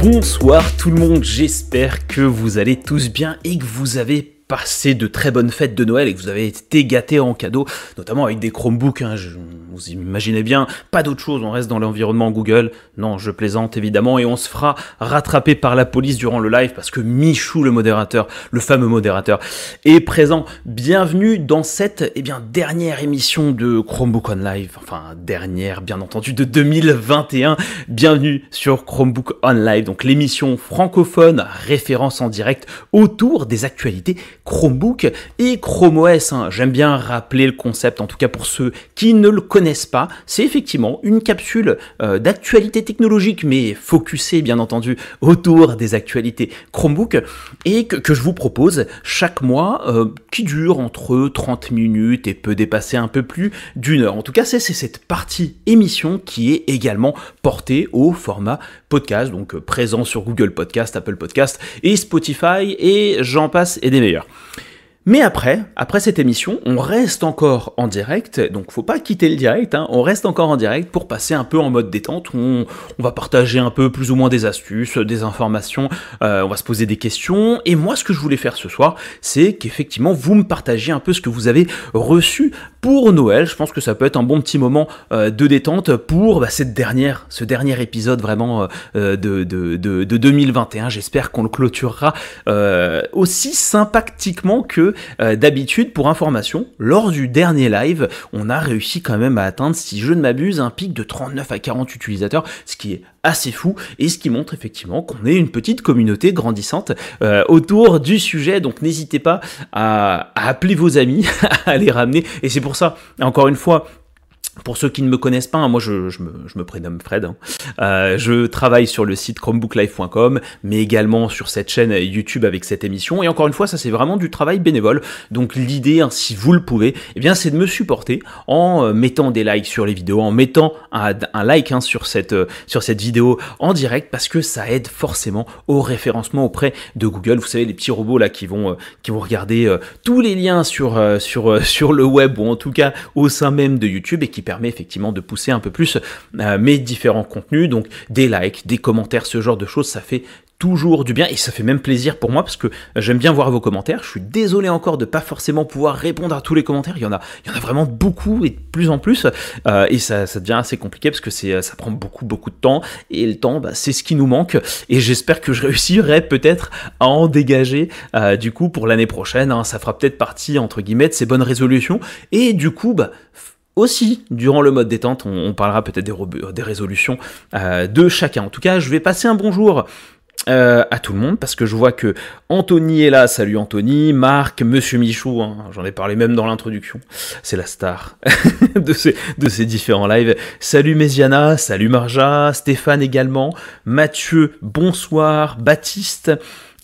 Bonsoir tout le monde, j'espère que vous allez tous bien et que vous avez passé de très bonnes fêtes de Noël et que vous avez été gâtés en cadeau, notamment avec des Chromebooks, hein, vous imaginez bien, pas d'autre chose, on reste dans l'environnement Google, non je plaisante évidemment, et on se fera rattraper par la police durant le live parce que Michou le modérateur, le fameux modérateur, est présent. Bienvenue dans cette eh bien, dernière émission de Chromebook on Live, enfin dernière bien entendu de 2021, bienvenue sur Chromebook on Live, donc l'émission francophone référence en direct autour des actualités Chromebook et Chrome OS. Hein. J'aime bien rappeler le concept, en tout cas pour ceux qui ne le connaissent pas. C'est effectivement une capsule euh, d'actualité technologique, mais focusée bien entendu autour des actualités Chromebook et que, je vous propose chaque mois euh, qui dure entre 30 minutes et peut dépasser un peu plus d'une heure. En tout cas, c'est cette partie émission qui est également portée au format podcast, donc euh, présent sur Google Podcast, Apple Podcast et Spotify et j'en passe et des meilleurs. Mais après, après cette émission, on reste encore en direct, donc faut pas quitter le direct, hein, on reste encore en direct pour passer un peu en mode détente, on, va partager un peu plus ou moins des astuces, des informations, euh, on va se poser des questions, et moi ce que je voulais faire ce soir, c'est qu'effectivement vous me partagiez un peu ce que vous avez reçu pour Noël, je pense que ça peut être un bon petit moment euh, de détente pour bah, cette dernière, ce dernier épisode vraiment euh, de, de, 2021, j'espère qu'on le clôturera aussi sympathiquement que euh, d'habitude, pour information, lors du dernier live, on a réussi quand même à atteindre, si je ne m'abuse, un pic de 39 à 40 utilisateurs, ce qui est assez fou et ce qui montre effectivement qu'on est une petite communauté grandissante euh, autour du sujet. Donc n'hésitez pas à, à appeler vos amis, à les ramener. Et c'est pour ça, encore une fois, pour ceux qui ne me connaissent pas, hein, moi je, me, prénomme Fred. Hein. Euh, je travaille sur le site chromebooklive.com, mais également sur cette chaîne YouTube avec cette émission. Et encore une fois, ça c'est vraiment du travail bénévole. Donc l'idée, hein, si vous le pouvez, eh bien c'est de me supporter en euh, mettant des likes sur les vidéos, en mettant un, like sur cette euh, sur cette vidéo en direct, parce que ça aide forcément au référencement auprès de Google. Vous savez les petits robots là qui vont qui vont regarder tous les liens sur sur sur le web ou en tout cas au sein même de YouTube et qui permet effectivement de pousser un peu plus euh, mes différents contenus. Donc des likes, des commentaires, ce genre de choses, ça fait toujours du bien et ça fait même plaisir pour moi parce que j'aime bien voir vos commentaires. Je suis désolé encore de pas forcément pouvoir répondre à tous les commentaires. Il y en a, il y en a vraiment beaucoup et de plus en plus euh, et ça, ça devient assez compliqué parce que ça prend beaucoup beaucoup de temps et le temps, bah, c'est ce qui nous manque et j'espère que je réussirai peut-être à en dégager euh, du coup pour l'année prochaine. Hein. ça fera peut-être partie entre guillemets de ces bonnes résolutions et du coup, bah aussi, durant le mode détente, on, parlera peut-être des, des, résolutions euh, de chacun. En tout cas, je vais passer un bonjour euh, à tout le monde parce que je vois que Anthony est là. Salut Anthony, Marc, Monsieur Michou, hein, j'en ai parlé même dans l'introduction. C'est la star de, ces, de ces différents lives. Salut Méziana, salut Marja, Stéphane également, Mathieu, bonsoir, Baptiste.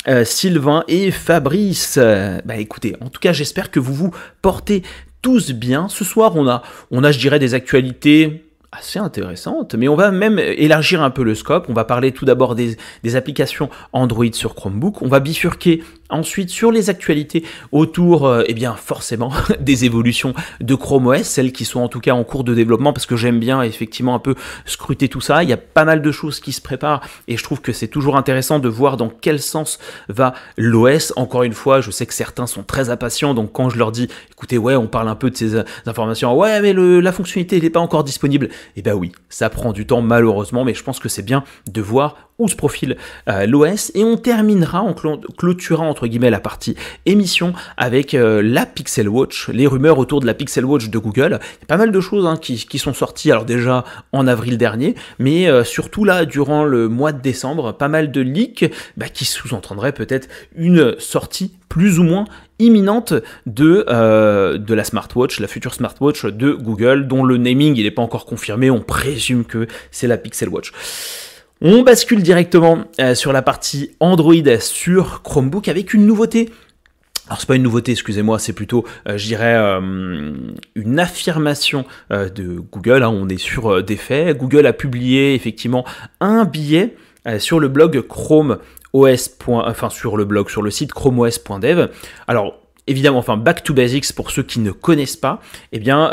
Euh, Sylvain et Fabrice. bah écoutez, en tout cas j'espère que vous vous portez tous bien. Ce soir, on a, on a, je dirais, des actualités assez intéressantes, mais on va même élargir un peu le scope. On va parler tout d'abord des, des, applications Android sur Chromebook. On va bifurquer Ensuite, sur les actualités autour, euh, eh bien forcément, des évolutions de Chrome OS, celles qui sont en tout cas en cours de développement, parce que j'aime bien effectivement un peu scruter tout ça. Il y a pas mal de choses qui se préparent, et je trouve que c'est toujours intéressant de voir dans quel sens va l'OS. Encore une fois, je sais que certains sont très impatients, donc quand je leur dis, écoutez, ouais, on parle un peu de ces euh, informations, ouais, mais la fonctionnalité n'est pas encore disponible, eh ben oui, ça prend du temps malheureusement, mais je pense que c'est bien de voir où se profile l'OS, et on terminera en clôturant entre guillemets la partie émission avec euh, la Pixel Watch, les rumeurs autour de la Pixel Watch de Google. Pas mal de choses hein, qui, qui, sont sorties, alors déjà en avril dernier, mais euh, surtout là durant le mois de décembre, pas mal de leaks bah, qui sous-entendraient peut-être une sortie plus ou moins imminente de, euh, de la smartwatch, la future smartwatch de Google, dont le naming il n'est pas encore confirmé, on présume que c'est la Pixel Watch. On bascule directement euh, sur la partie Android sur Chromebook avec une nouveauté. Alors c'est pas une nouveauté, excusez-moi, c'est plutôt, euh, je dirais, euh, une affirmation de Google. Hein. on est sur des faits. Google a publié effectivement un billet sur le blog Chrome os. enfin sur le blog, sur le site chromeos.dev. Alors évidemment, enfin back to basics pour ceux qui ne connaissent pas, eh bien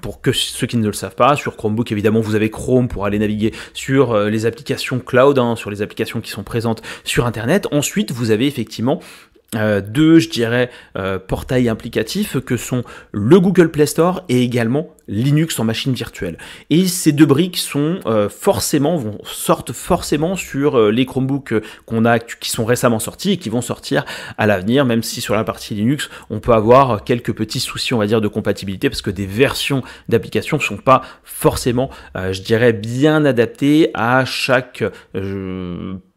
pour que ceux qui ne le savent pas, sur Chromebook, évidemment, vous avez Chrome pour aller naviguer sur euh, les applications cloud, hein, sur les applications qui sont présentes sur Internet. Ensuite, vous avez effectivement euh, deux, je dirais, euh, portails implicatifs que sont le Google Play Store et également Linux en machine virtuelle. Et ces deux briques sont euh, forcément, vont, sortent forcément sur les Chromebooks qu'on a, qui sont récemment sortis et qui vont sortir à l'avenir, même si sur la partie Linux, on peut avoir quelques petits soucis, on va dire, de compatibilité, parce que des versions d'applications ne sont pas forcément, je dirais, bien adaptées à chaque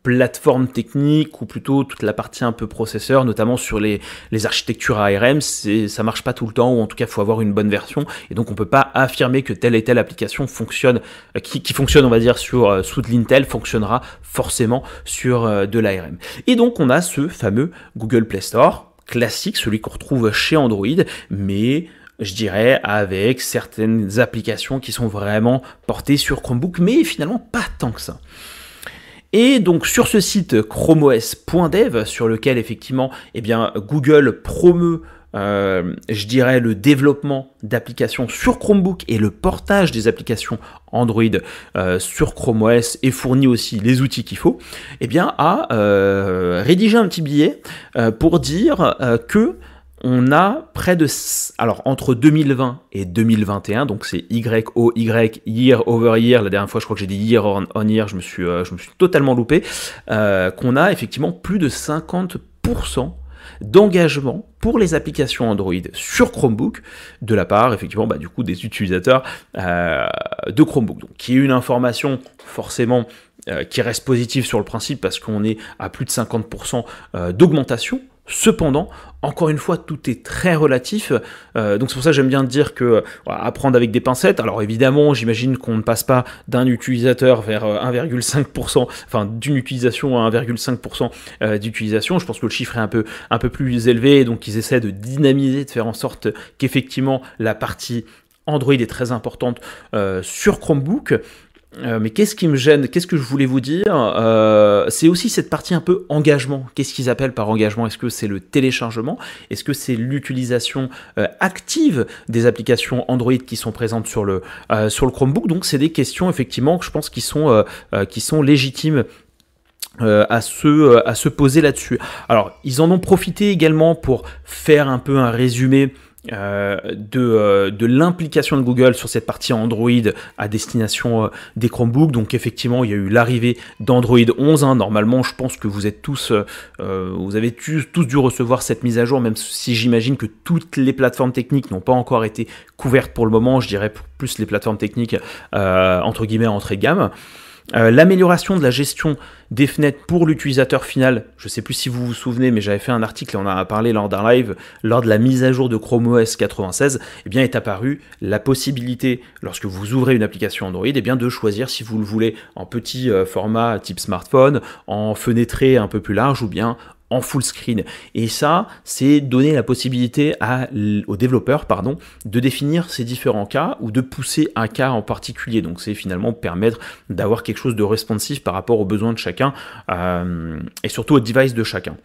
plateforme technique ou plutôt toute la partie un peu processeur, notamment sur les, les architectures ARM, ça marche pas tout le temps ou en tout cas faut avoir une bonne version et donc on peut pas affirmer que telle et telle application fonctionne, euh, qui, qui fonctionne on va dire sur euh, sous de l'Intel fonctionnera forcément sur euh, de l'ARM. Et donc on a ce fameux Google Play Store classique, celui qu'on retrouve chez Android, mais je dirais, avec certaines applications qui sont vraiment portées sur Chromebook, mais finalement pas tant que ça. Et donc sur ce site chromeos.dev, sur lequel effectivement eh bien, Google promeut euh, je dirais le développement d'applications sur Chromebook et le portage des applications Android euh, sur Chrome OS et fournit aussi les outils qu'il faut, eh bien a euh, rédigé un petit billet pour dire que on a près de alors entre 2020 et 2021 donc c'est Y O Y year over year la dernière fois je crois que j'ai dit year on, year je me suis euh, je me suis totalement loupé euh, qu'on a effectivement plus de 50% d'engagement pour les applications Android sur Chromebook de la part effectivement bah, du coup des utilisateurs euh, de Chromebook. Donc qui est une information forcément qui reste positive sur le principe parce qu'on est à plus de 50% d'augmentation Cependant, encore une fois, tout est très relatif. Euh, donc c'est pour ça que j'aime bien dire que apprendre avec des pincettes. Alors évidemment, j'imagine qu'on ne passe pas d'un utilisateur vers 1,5%, euh, enfin d'une utilisation à 1,5% euh, d'utilisation. Je pense que le chiffre est un peu, un peu plus élevé, donc ils essaient de dynamiser, de faire en sorte qu'effectivement la partie Android est très importante sur Chromebook. Euh, mais qu'est-ce qui me gêne Qu'est-ce que je voulais vous dire euh, C'est aussi cette partie un peu engagement. Qu'est-ce qu'ils appellent par engagement? Est-ce que c'est le téléchargement? Est-ce que c'est l'utilisation euh, active des applications Android qui sont présentes sur le, sur le Chromebook? Donc c'est des questions effectivement que je pense qui sont, qui sont légitimes à, se, à se poser là-dessus. Alors, ils en ont profité également pour faire un peu un résumé euh, de, euh, de l'implication de Google sur cette partie Android à destination euh, des Chromebooks. Donc effectivement, il y a eu l'arrivée d'Android 11. Hein. Normalement, je pense que vous êtes tous, vous avez tous, tous dû recevoir cette mise à jour, même si j'imagine que toutes les plateformes techniques n'ont pas encore été couvertes pour le moment. Je dirais plus les plateformes techniques entre guillemets entrée de gamme. Euh, l'amélioration de la gestion des fenêtres pour l'utilisateur final, je ne sais plus si vous vous souvenez, mais j'avais fait un article et on en a parlé lors d'un live, lors de la mise à jour de Chrome OS 96, eh bien est apparue la possibilité, lorsque vous ouvrez une application Android, eh bien de choisir si vous le voulez en petit euh, format type smartphone, en fenêtré un peu plus large ou bien en full screen. Et ça, c'est donner la possibilité aux développeurs pardon, de définir ces différents cas ou de pousser un cas en particulier. Donc c'est finalement permettre d'avoir quelque chose de responsive par rapport aux besoins de chacun euh, et surtout aux devices de chacun.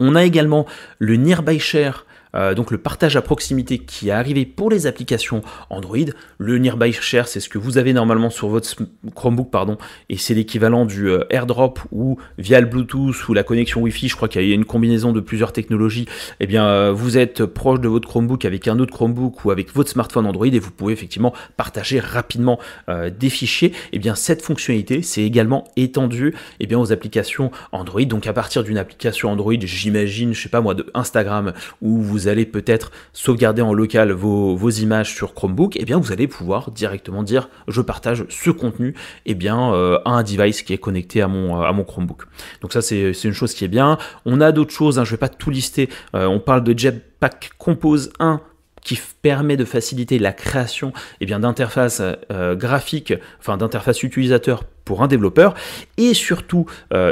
On a également le Nearby Share euh, donc le partage à proximité qui est arrivé pour les applications Android. Le Nearby Share, c'est ce que vous avez normalement sur votre Chromebook, pardon, et c'est l'équivalent du euh, AirDrop ou via le Bluetooth ou la connexion Wi-Fi. Je crois qu'il y a une combinaison de plusieurs technologies. Eh bien, euh, vous êtes proche de votre Chromebook avec un autre Chromebook ou avec votre smartphone Android et vous pouvez effectivement partager rapidement des fichiers. Eh bien, cette fonctionnalité, c'est également étendu eh bien, aux applications Android. Donc, à partir d'une application Android, j'imagine, je sais pas moi, de Instagram, où vous allez peut-être sauvegarder en local vos, images sur Chromebook, et eh bien vous allez pouvoir directement dire je partage ce contenu et eh bien, euh, à un device qui est connecté à mon, à mon Chromebook. Donc ça c'est une chose qui est bien. On a d'autres choses, hein, je ne vais pas tout lister. Euh, on parle de Jetpack Compose 1 qui permet de faciliter la création eh bien d'interfaces euh, graphiques, enfin d'interfaces utilisateurs pour un développeur, et surtout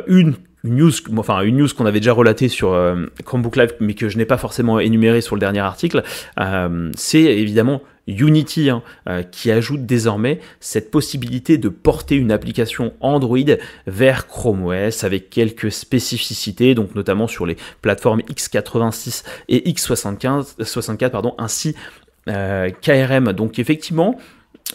une une news, enfin une news qu'on avait déjà relatée sur Chromebook Live, mais que je n'ai pas forcément énumérée sur le dernier article, c'est évidemment Unity hein, qui ajoute désormais cette possibilité de porter une application Android vers Chrome OS avec quelques spécificités, donc notamment sur les plateformes x86 et x64, 64, pardon, ainsi KRM. Donc effectivement,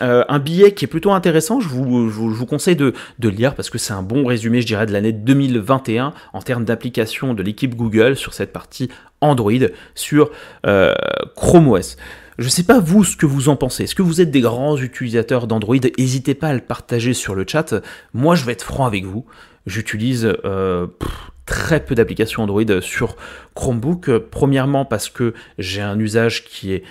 euh, un billet qui est plutôt intéressant, je vous, conseille de, le lire parce que c'est un bon résumé, je dirais, de l'année 2021 en termes d'application de l'équipe Google sur cette partie Android sur euh, Chrome OS. Je ne sais pas vous ce que vous en pensez. Est-ce que vous êtes des grands utilisateurs d'Android? N'hésitez pas à le partager sur le chat. Moi, je vais être franc avec vous. J'utilise euh, très peu d'applications Android sur Chromebook. Premièrement parce que j'ai un usage qui est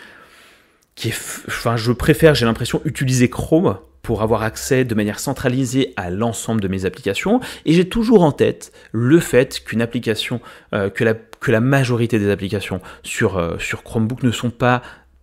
je préfère, j'ai l'impression, utiliser Chrome pour avoir accès de manière centralisée à l'ensemble de mes applications. Et j'ai toujours en tête le fait qu'une application, euh, que, la, majorité des applications sur, euh, Chromebook ne sont pas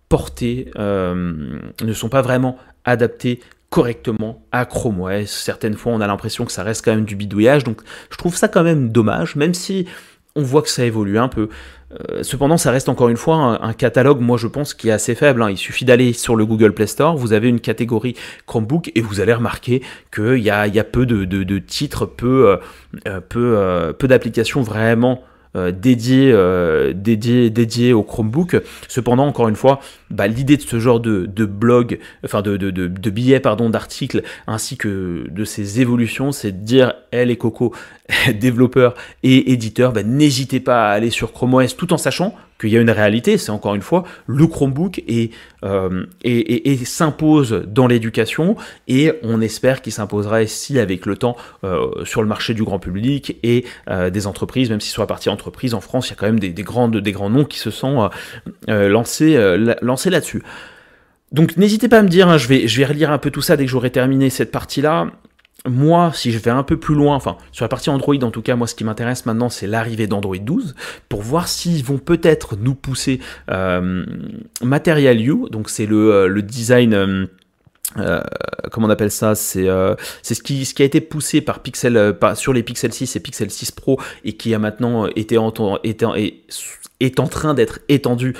portées, euh, ne sont pas vraiment adaptées correctement à Chrome OS. Certaines fois, on a l'impression que ça reste quand même du bidouillage. Donc, je trouve ça quand même dommage, même si on voit que ça évolue un peu. Euh, cependant, ça reste encore une fois un, catalogue, moi je pense, qui est assez faible. Hein. Il suffit d'aller sur le Google Play Store, vous avez une catégorie Chromebook et vous allez remarquer qu'il y a, peu de, titres, peu, euh, euh, peu d'applications vraiment euh, dédié, euh, dédié, dédié au Chromebook. Cependant, encore une fois, bah, l'idée de ce genre de, blog, enfin de, billets, pardon, d'articles, ainsi que de ces évolutions, c'est de dire, elle et Coco, développeurs et éditeurs, bah, n'hésitez pas à aller sur Chrome OS tout en sachant qu'il y a une réalité, c'est encore une fois le Chromebook et, euh, et, s'impose dans l'éducation et on espère qu'il s'imposera ici avec le temps euh, sur le marché du grand public et euh, des entreprises, même si sur la partie entreprise en France, il y a quand même des, grandes, des grands noms qui se sont lancés, lancés là-dessus. Donc n'hésitez pas à me dire, hein, je, vais, je vais relire un peu tout ça dès que j'aurai terminé cette partie-là moi, si je vais un peu plus loin, enfin sur la partie Android en tout cas, moi ce qui m'intéresse maintenant c'est l'arrivée d'Android 12 pour voir s'ils vont peut-être nous pousser euh, Material You, donc c'est le, euh, design... Euh, comment on appelle ça? C'est ce qui, a été poussé par Pixel sur les Pixel 6 et Pixel 6 Pro et qui a maintenant été, été, est en train d'être étendu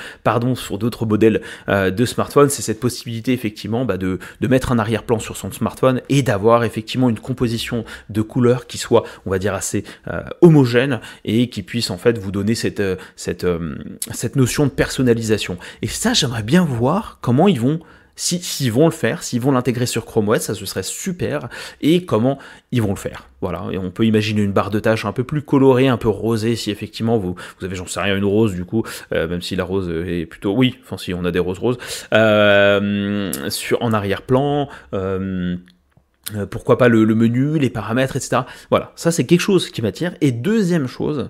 sur d'autres modèles euh, de smartphones, c'est cette possibilité effectivement bah, de, mettre un arrière-plan sur son smartphone et d'avoir effectivement une composition de couleurs qui soit, on va dire, assez euh, homogène et qui puisse en fait vous donner cette, euh, cette notion de personnalisation. Et ça, j'aimerais bien voir comment ils vont s'ils vont le faire, s'ils vont l'intégrer sur Chrome OS, ça ce serait super, et comment ils vont le faire. Voilà, et on peut imaginer une barre de tâches un peu plus colorée, un peu rosée, si effectivement vous, vous avez, j'en sais rien, une rose du coup, euh, même si la rose est plutôt, oui, enfin si on a des roses roses, euh, sur, en arrière-plan, euh, pourquoi pas le, menu, les paramètres, etc. Voilà, ça c'est quelque chose qui m'attire. Et deuxième chose,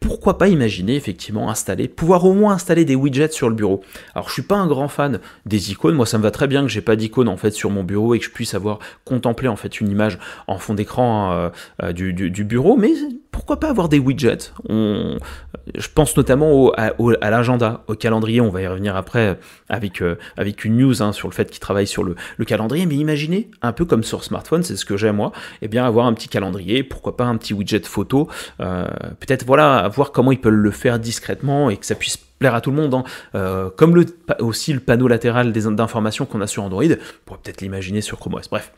pourquoi pas imaginer effectivement installer, pouvoir au moins installer des widgets sur le bureau. Alors je suis pas un grand fan des icônes, moi ça me va très bien que j'ai pas d'icône en fait sur mon bureau et que je puisse avoir contemplé en fait une image en fond d'écran euh, euh, du, bureau, mais pourquoi pas avoir des widgets? Je pense notamment à, l'agenda, au calendrier, on va y revenir après avec, euh, avec une news hein, sur le fait qu'il travaille sur le, le, calendrier, mais imaginez, un peu comme sur smartphone, c'est ce que j'ai moi, eh bien avoir un petit calendrier, pourquoi pas un petit widget photo, peut-être voilà voir comment ils peuvent le faire discrètement et que ça puisse plaire à tout le monde. Hein. Euh, comme le, aussi le panneau latéral d'informations qu'on a sur Android, on pourrait peut-être l'imaginer sur Chrome OS. Bref,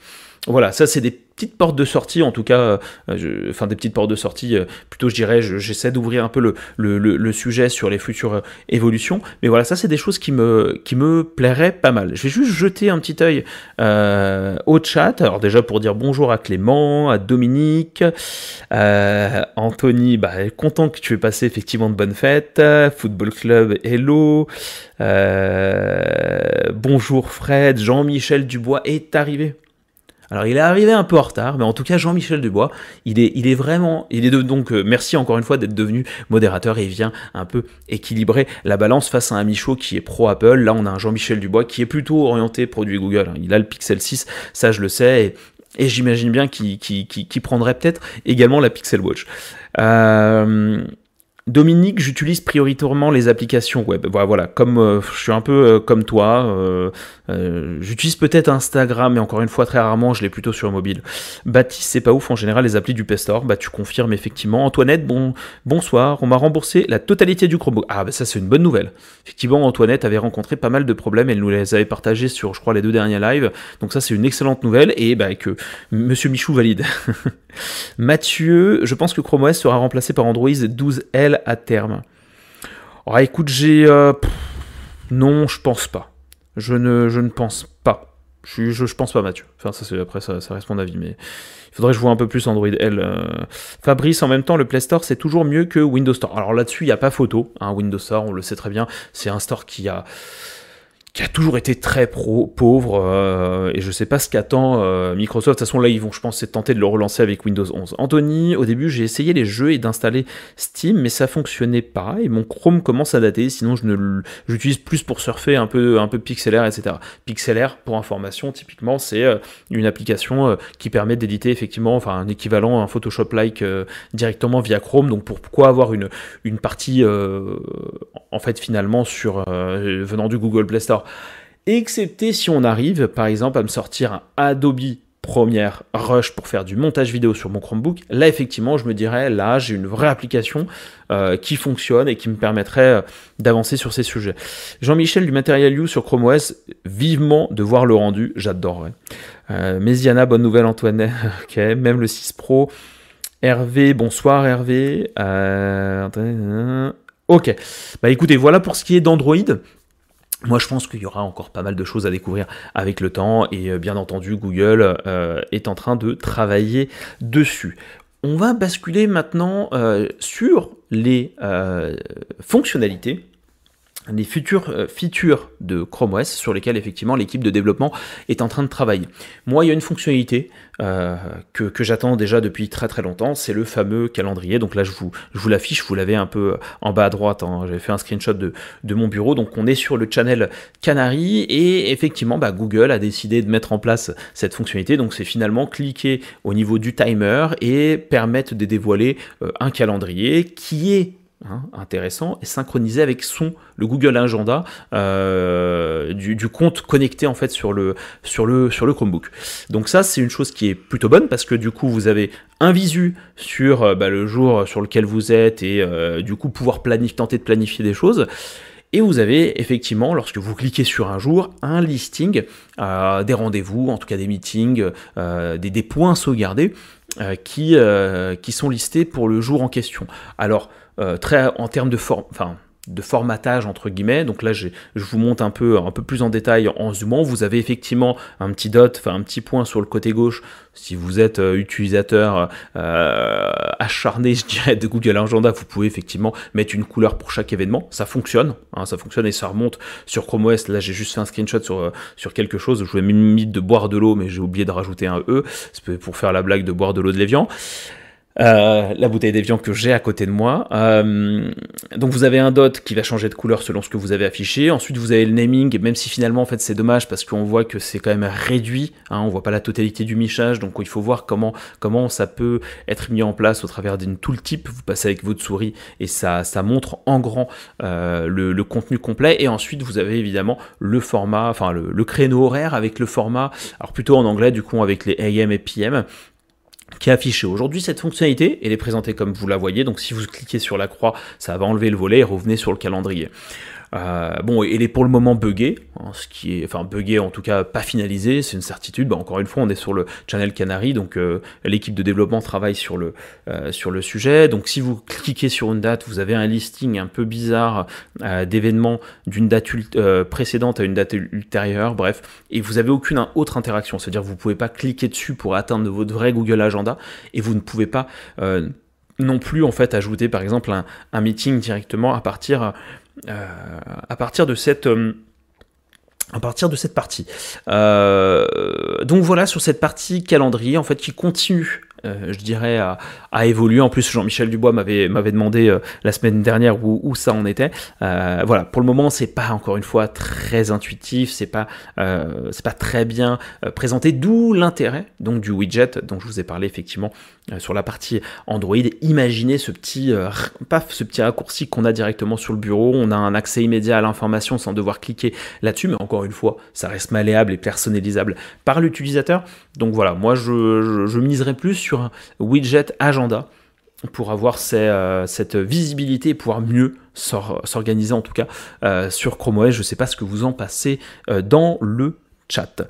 voilà, ça c'est des petites portes de sortie, en tout cas, euh, enfin des petites portes de sortie, euh, plutôt je dirais, j'essaie d'ouvrir un peu le, le, sujet sur les futures euh, évolutions, mais voilà, ça c'est des choses qui me, qui me plairaient pas mal. Je vais juste jeter un petit œil au chat, alors déjà pour dire bonjour à Clément, à Dominique, Anthony, bah, content que tu aies passé effectivement de bonnes fêtes, Football Club, hello, bonjour Fred, Jean-Michel Dubois est arrivé. Alors il est arrivé un peu en retard, mais en tout cas Jean-Michel Dubois, il est, vraiment, il est donc euh, merci encore une fois d'être devenu modérateur et il vient un peu équilibrer la balance face à un Michaud qui est pro Apple. Là on a un Jean-Michel Dubois qui est plutôt orienté produit Google. Il a le Pixel 6, ça je le sais, et, j'imagine bien qu'il prendrait peut-être également la Pixel Watch. Euh, Dominique, j'utilise prioritairement les applications web. Voilà, comme euh, je suis un peu euh, comme toi, euh, j'utilise peut-être Instagram, mais encore une fois très rarement, je l'ai plutôt sur mobile. Baptiste, c'est pas ouf en général les applis du Play Store. Bah tu confirmes effectivement. Antoinette, bon bonsoir, on m'a remboursé la totalité du Chromebook. Ah bah ça c'est une bonne nouvelle. Effectivement, Antoinette avait rencontré pas mal de problèmes, elle nous les avait partagés sur, je crois, les deux derniers lives. Donc ça c'est une excellente nouvelle et bah que Monsieur Michou valide. Mathieu, je pense que Chrome OS sera remplacé par Android 12L à terme. Oh, écoute, j'ai... Euh, non, je pense pas. Je ne, je ne pense pas. Je, je, pense pas, Mathieu. Enfin, ça, après, ça, ça reste mon avis, mais il faudrait que je vois un peu plus Android L. Euh. Fabrice, en même temps, le Play Store, c'est toujours mieux que Windows Store. Alors là-dessus, il n'y a pas photo. Hein, Windows Store, on le sait très bien, c'est un store qui a qui a toujours été très pro, pauvre, euh, et je sais pas ce qu'attend euh, Microsoft. De toute façon, là, ils vont, je pense, tenter de le relancer avec Windows 11. Anthony, au début, j'ai essayé les jeux et d'installer Steam, mais ça fonctionnait pas, et mon Chrome commence à dater, sinon je ne j'utilise plus pour surfer un peu, un peu pixelaire, etc. Pixelaire, pour information, typiquement, c'est euh, une application qui permet d'éditer effectivement, enfin, un équivalent, un Photoshop-like directement via Chrome, donc pourquoi avoir une, une partie, en fait, finalement, sur, venant du Google Play Store? Excepté si on arrive par exemple à me sortir un Adobe Premiere Rush pour faire du montage vidéo sur mon Chromebook, là effectivement je me dirais là j'ai une vraie application euh, qui fonctionne et qui me permettrait euh, d'avancer sur ces sujets. Jean-Michel du Material You sur Chrome OS, vivement de voir le rendu, j'adorerais. Euh, Méziana, bonne nouvelle Antoine, ok, même le 6 Pro. Hervé, bonsoir Hervé. ok, bah écoutez, voilà pour ce qui est d'Android. Moi, je pense qu'il y aura encore pas mal de choses à découvrir avec le temps et euh, bien entendu, Google euh, est en train de travailler dessus. On va basculer maintenant euh, sur les fonctionnalités les futures euh, features de Chrome OS sur lesquelles effectivement l'équipe de développement est en train de travailler. Moi, il y a une fonctionnalité euh, que, j'attends déjà depuis très très longtemps, c'est le fameux calendrier. Donc là, je vous, je vous l'affiche, vous l'avez un peu en bas à droite. Hein. J'avais fait un screenshot de, mon bureau. Donc on est sur le channel Canary et effectivement, bah, Google a décidé de mettre en place cette fonctionnalité. Donc c'est finalement cliquer au niveau du timer et permettre de dévoiler euh, un calendrier qui est Hein, intéressant, et synchronisé avec son, le Google Agenda euh, du, compte connecté en fait sur le, Chromebook. Donc ça c'est une chose qui est plutôt bonne parce que du coup vous avez un visu sur euh, bah, le jour sur lequel vous êtes et euh, du coup pouvoir planifier, tenter de planifier des choses. Et vous avez effectivement, lorsque vous cliquez sur un jour, un listing des rendez-vous, en tout cas des meetings, des, des, points sauvegardés qui, qui sont listés pour le jour en question. Alors, euh, très en termes de formatage entre guillemets. Donc là, je vous montre un peu, un peu plus en détail en zoomant. Vous avez effectivement un petit dot, enfin un petit point sur le côté gauche. Si vous êtes euh, utilisateur euh, acharné, je dirais, de Google Agenda, vous pouvez effectivement mettre une couleur pour chaque événement. Ça fonctionne, hein, ça fonctionne et ça remonte sur Chrome OS. Là, j'ai juste fait un screenshot sur, sur quelque chose. Je voulais mis de boire de l'eau, mais j'ai oublié de rajouter un E. C'est pour faire la blague de boire de l'eau de l'évian. Euh, la bouteille d'évian que j'ai à côté de moi. Euh, donc vous avez un dot qui va changer de couleur selon ce que vous avez affiché. Ensuite vous avez le naming, même si finalement en fait c'est dommage parce qu'on voit que c'est quand même réduit. Hein, on voit pas la totalité du michage, donc il faut voir comment comment ça peut être mis en place au travers d'une tooltip. Vous passez avec votre souris et ça ça montre en grand euh, le, contenu complet. Et ensuite vous avez évidemment le format, enfin le, le créneau horaire avec le format, alors plutôt en anglais du coup avec les AM et PM qui est affiché. Aujourd'hui, cette fonctionnalité, elle est présentée comme vous la voyez, donc si vous cliquez sur la croix, ça va enlever le volet et revenez sur le calendrier. Euh, bon, il est pour le moment buggé, hein, ce qui est, enfin buggé en tout cas pas finalisé, c'est une certitude. Bah, encore une fois, on est sur le channel Canary, donc euh, l'équipe de développement travaille sur le euh, sur le sujet. Donc si vous cliquez sur une date, vous avez un listing un peu bizarre d'événements d'une date précédente à une date ultérieure, bref, et vous avez aucune autre interaction, c'est-à-dire vous pouvez pas cliquer dessus pour atteindre votre vrai Google Agenda, et vous ne pouvez pas non plus en fait ajouter par exemple un, un meeting directement à partir à partir de cette euh, à partir de cette partie. Euh, donc voilà sur cette partie calendrier en fait qui continue je dirais, à, évoluer. En plus, Jean-Michel Dubois m'avait demandé la semaine dernière où, ça en était. voilà, pour le moment, c'est pas encore une fois très intuitif, c'est pas, c'est pas très bien présenté, d'où l'intérêt donc du widget dont je vous ai parlé effectivement sur la partie Android. Imaginez ce petit, paf, ce petit raccourci qu'on a directement sur le bureau. On a un accès immédiat à l'information sans devoir cliquer là-dessus, mais encore une fois, ça reste malléable et personnalisable par l'utilisateur. Donc voilà, moi je, miserais plus sur un widget agenda pour avoir euh, cette visibilité et pouvoir mieux s'organiser en tout cas euh, sur Chrome OS. Je ne sais pas ce que vous en passez euh, dans le chat.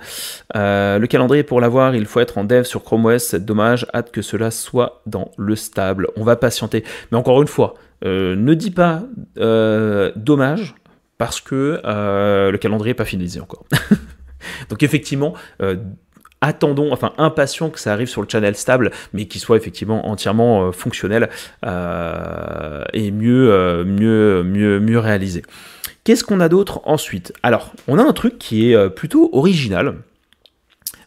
le calendrier pour l'avoir, il faut être en dev sur Chrome OS, c'est dommage, hâte que cela soit dans le stable. On va patienter. Mais encore une fois, ne dis pas dommage parce que le calendrier n'est pas finalisé encore. Donc effectivement, euh, attendons, enfin impatients que ça arrive sur le channel stable, mais qui soit effectivement entièrement euh, fonctionnel euh, et mieux, mieux, mieux, mieux réalisé. Qu'est-ce qu'on a d'autre ensuite? Alors, on a un truc qui est plutôt original.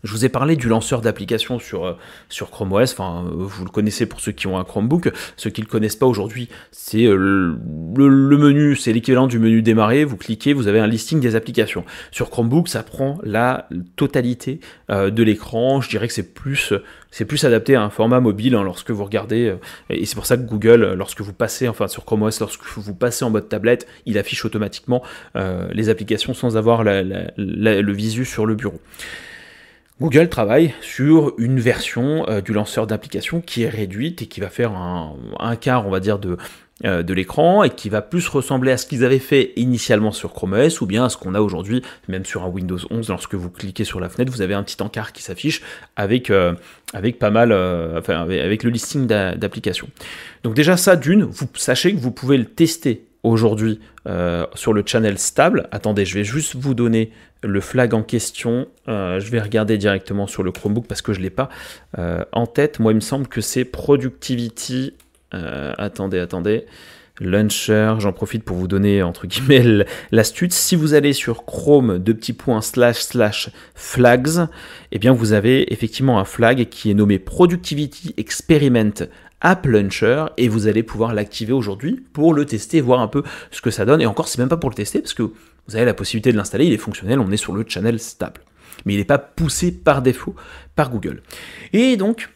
Je vous ai parlé du lanceur d'application sur, euh, sur Chrome OS, enfin, euh, vous le connaissez pour ceux qui ont un Chromebook. Ceux qui ne le connaissent pas aujourd'hui, c'est euh, le, menu, c'est l'équivalent du menu démarrer. Vous cliquez, vous avez un listing des applications. Sur Chromebook, ça prend la totalité de l'écran. Je dirais que c'est plus, c'est plus adapté à un format mobile hein, lorsque vous regardez. et c'est pour ça que Google, lorsque vous passez, enfin sur Chrome OS, lorsque vous passez en mode tablette, il affiche automatiquement les applications sans avoir le visu sur le bureau. Google travaille sur une version euh, du lanceur d'application qui est réduite et qui va faire un, quart, on va dire, de, euh, de l'écran et qui va plus ressembler à ce qu'ils avaient fait initialement sur Chrome OS ou bien à ce qu'on a aujourd'hui, même sur un Windows 11. Lorsque vous cliquez sur la fenêtre, vous avez un petit encart qui s'affiche avec, euh, avec pas mal, enfin, avec le listing d'applications. Donc déjà ça, d'une, vous sachez que vous pouvez le tester aujourd'hui sur le channel stable. Attendez, je vais juste vous donner le flag en question, euh, je vais regarder directement sur le Chromebook parce que je ne l'ai pas euh, en tête. Moi, il me semble que c'est Productivity. Euh, attendez, attendez. Launcher, j'en profite pour vous donner entre guillemets l'astuce. Si vous allez sur Chrome, deux petits points slash slash flags, eh bien vous avez effectivement un flag qui est nommé Productivity Experiment App Launcher et vous allez pouvoir l'activer aujourd'hui pour le tester, voir un peu ce que ça donne. Et encore, c'est même pas pour le tester parce que vous avez la possibilité de l'installer, il est fonctionnel, on est sur le channel stable. Mais il n'est pas poussé par défaut par Google. Et donc,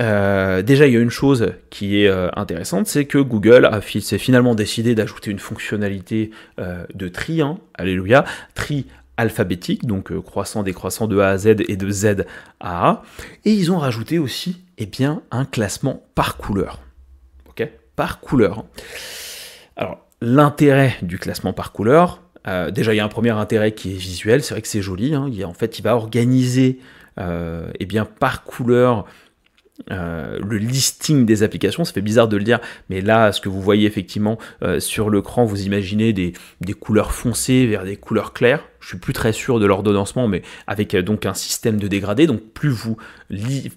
euh, déjà, il y a une chose qui est euh, intéressante, c'est que Google a s'est finalement décidé d'ajouter une fonctionnalité euh, de tri, hein, alléluia, tri alphabétique, donc croissant, décroissant de A à Z et de Z à A. Et ils ont rajouté aussi eh bien, un classement par couleur. Ok? Par couleur. Alors, l'intérêt du classement par couleur, euh, déjà, il y a un premier intérêt qui est visuel, c'est vrai que c'est joli. Hein. Il en fait, il va organiser euh, eh bien, par couleur euh, le listing des applications, ça fait bizarre de le dire, mais là, ce que vous voyez effectivement sur l'écran, vous imaginez des, couleurs foncées vers des couleurs claires. Je suis plus très sûr de l'ordonnancement, mais avec euh, donc un système de dégradé. Donc plus vous,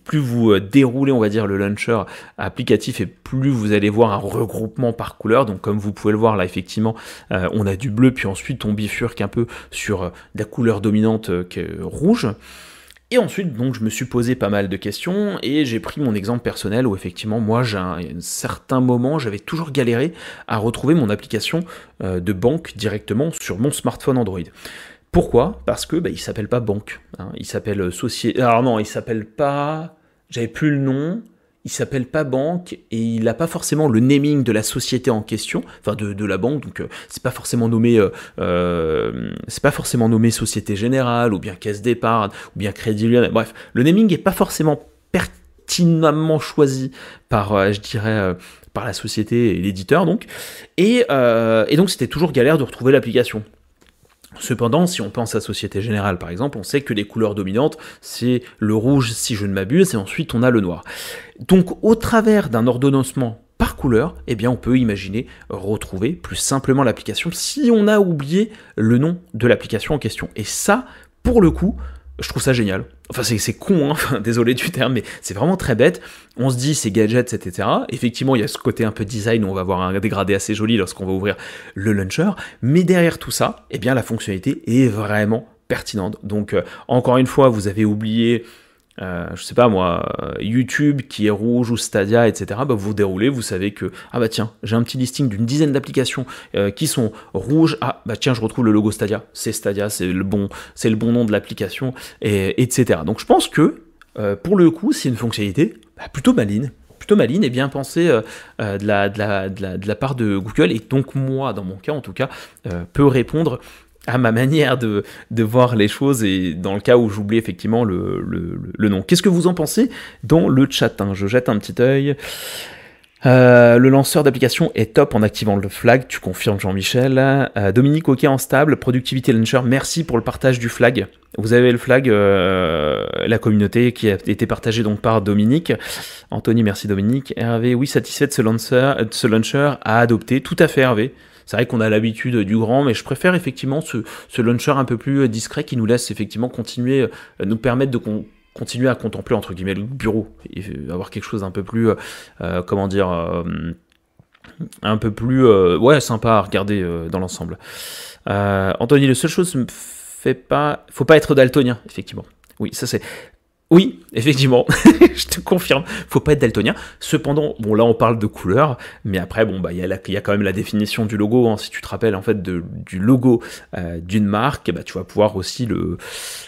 plus vous déroulez, on va dire, le launcher applicatif, et plus vous allez voir un regroupement par couleur. Donc comme vous pouvez le voir là, effectivement, on a du bleu, puis ensuite on bifurque un peu sur la couleur dominante rouge. Et ensuite, donc, je me suis posé pas mal de questions et j'ai pris mon exemple personnel où effectivement, moi, j'ai un, certain moment, j'avais toujours galéré à retrouver mon application euh, de banque directement sur mon smartphone Android. Pourquoi? Parce que bah, il s'appelle pas banque, hein. il s'appelle euh, société. Alors non, il s'appelle pas. J'avais plus le nom il s'appelle pas banque et il n'a pas forcément le naming de la société en question, enfin de, la banque, donc euh, c'est pas forcément nommé, euh, euh, c'est pas forcément nommé Société Générale ou bien Caisse d'épargne ou bien Crédit Lyonnais. Bref, le naming est pas forcément pertinemment choisi par, je dirais, par la société et l'éditeur donc, et, et donc c'était toujours galère de retrouver l'application. Cependant, si on pense à Société Générale par exemple, on sait que les couleurs dominantes, c'est le rouge si je ne m'abuse, et ensuite on a le noir. Donc au travers d'un ordonnancement par couleur, eh bien on peut imaginer retrouver plus simplement l'application si on a oublié le nom de l'application en question. Et ça, pour le coup, je trouve ça génial. Enfin, c'est con, hein désolé du terme, mais c'est vraiment très bête. On se dit, c'est gadgets, etc. Effectivement, il y a ce côté un peu design où on va avoir un dégradé assez joli lorsqu'on va ouvrir le launcher. Mais derrière tout ça, eh bien, la fonctionnalité est vraiment pertinente. Donc, euh, encore une fois, vous avez oublié euh, je sais pas moi, YouTube qui est rouge ou Stadia, etc., bah vous déroulez, vous savez que, ah bah tiens, j'ai un petit listing d'une dizaine d'applications euh, qui sont rouges, ah bah tiens, je retrouve le logo Stadia, c'est Stadia, c'est le bon, le bon nom de l'application, et, etc. Donc je pense que, euh, pour le coup, c'est une fonctionnalité bah, plutôt maligne, plutôt maligne et bien pensée de, la, part de Google, et donc moi, dans mon cas en tout cas, peut répondre à ma manière de, de, voir les choses et dans le cas où j'oublie effectivement le, nom. Qu'est-ce que vous en pensez dans le chat hein? Je jette un petit œil. Euh, le lanceur d'application est top en activant le flag, tu confirmes Jean-Michel. Euh, Dominique, ok en stable, Productivity Launcher, merci pour le partage du flag. Vous avez le flag, euh, la communauté qui a été partagée donc par Dominique. Anthony, merci Dominique. Hervé, oui, satisfait de ce launcher, de ce launcher à adopter. Tout à fait Hervé. C'est vrai qu'on a l'habitude du grand, mais je préfère effectivement ce, launcher un peu plus euh, discret qui nous laisse effectivement continuer, euh, nous permettre de continuer à contempler entre guillemets le bureau et avoir quelque chose un peu plus, euh, comment dire, un peu plus, ouais, sympa à regarder dans l'ensemble. Anthony, la seule chose fait pas, faut pas être daltonien, effectivement. Oui, ça c'est. Oui, effectivement, je te confirme, faut pas être daltonien. Cependant, bon là on parle de couleur, mais après bon bah il y, a quand même la définition du logo. Hein. Si tu te rappelles en fait du logo euh, d'une marque, bah, tu vas pouvoir aussi le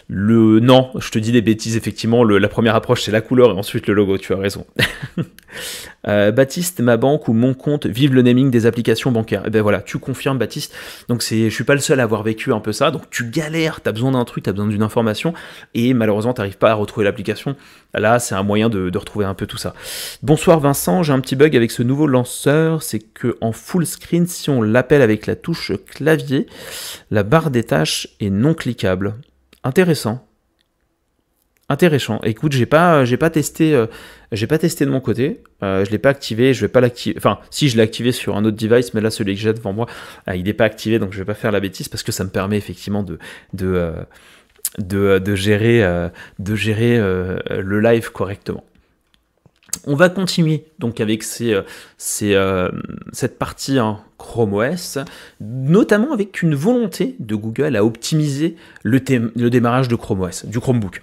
le non, je te dis des bêtises effectivement. La première approche c'est la couleur et ensuite le logo. Tu as raison. Euh, Baptiste, ma banque ou mon compte, vive le naming des applications bancaires. Eh ben voilà, tu confirmes Baptiste. Donc c'est, je suis pas le seul à avoir vécu un peu ça. Donc tu galères, tu as besoin d'un truc, tu as besoin d'une information, et malheureusement tu n'arrives pas à retrouver l'application. Là, c'est un moyen de, retrouver un peu tout ça. Bonsoir Vincent, j'ai un petit bug avec ce nouveau lanceur, c'est que en full screen, si on l'appelle avec la touche clavier, la barre des tâches est non cliquable. Intéressant. Intéressant. Écoute, j'ai pas, testé, euh, j'ai pas testé de mon côté. Euh, je l'ai pas activé. Je vais pas l'activer. Enfin, si je l'ai activé sur un autre device, mais là celui que j'ai devant moi, euh, il n'est pas activé, donc je vais pas faire la bêtise parce que ça me permet effectivement de de, gérer de gérer le live correctement. On va continuer donc avec ces, ces, cette partie hein, Chrome OS, notamment avec une volonté de Google à optimiser le, le démarrage de Chrome OS, du Chromebook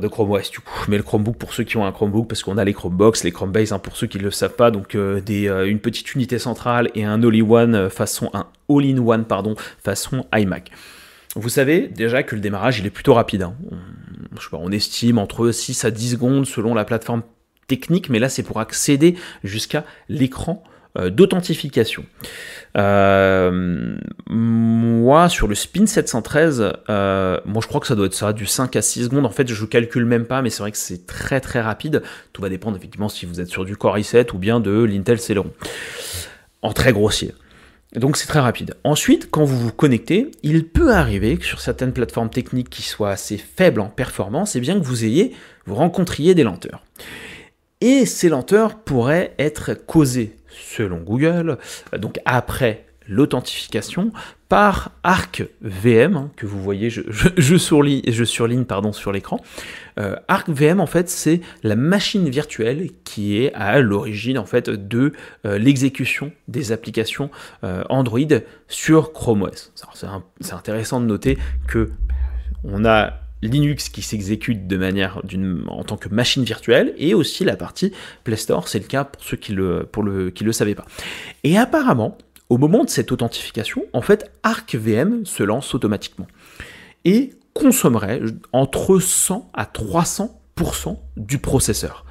de Chrome OS du coup, mais le Chromebook pour ceux qui ont un Chromebook, parce qu'on a les Chromebox, les Chromebase, hein, pour ceux qui ne le savent pas, donc euh, des, euh, une petite unité centrale et un all-in-one euh, façon un all-in-one pardon façon iMac. Vous savez déjà que le démarrage il est plutôt rapide. Hein. On, estime entre 6 à 10 secondes selon la plateforme technique, mais là c'est pour accéder jusqu'à l'écran d'authentification. Euh, moi, sur le Spin 713, euh, moi je crois que ça doit être ça, du 5 à 6 secondes. En fait, je calcule même pas, mais c'est vrai que c'est très très rapide. Tout va dépendre effectivement si vous êtes sur du Core i7 ou bien de l'Intel Celeron. En très grossier. Donc c'est très rapide. Ensuite, quand vous vous connectez, il peut arriver que sur certaines plateformes techniques qui soient assez faibles en performance, et eh bien que vous ayez, vous rencontriez des lenteurs. Et ces lenteurs pourraient être causées selon Google, euh, donc après l'authentification par ArcVM, hein, que vous voyez, je, je, sur l'écran. Euh, ArcVM, en fait, c'est la machine virtuelle qui est à l'origine en fait, de euh, l'exécution des applications Android sur Chrome OS. C'est intéressant de noter que on a Linux qui s'exécute de manière en tant que machine virtuelle et aussi la partie Play Store, c'est le cas pour ceux qui le, le savaient pas. Et apparemment, au moment de cette authentification, en fait, ArcVM se lance automatiquement et consommerait entre 100 à 300% du processeur.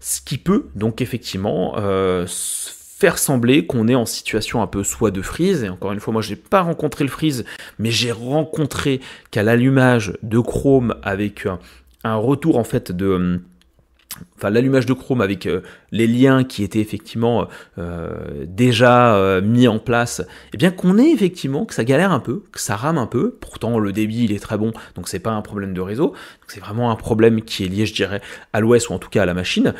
Ce qui peut donc effectivement euh, faire sembler qu'on est en situation un peu soit de freeze, et encore une fois, moi j'ai pas rencontré le freeze, mais j'ai rencontré qu'à l'allumage de Chrome avec un, retour en fait de enfin l'allumage de Chrome avec euh, les liens qui étaient effectivement euh, déjà euh, mis en place, eh bien qu'on ait effectivement que ça galère un peu, que ça rame un peu. Pourtant le débit il est très bon, donc c'est pas un problème de réseau. C'est vraiment un problème qui est lié, je dirais, à l'OS ou en tout cas à la machine.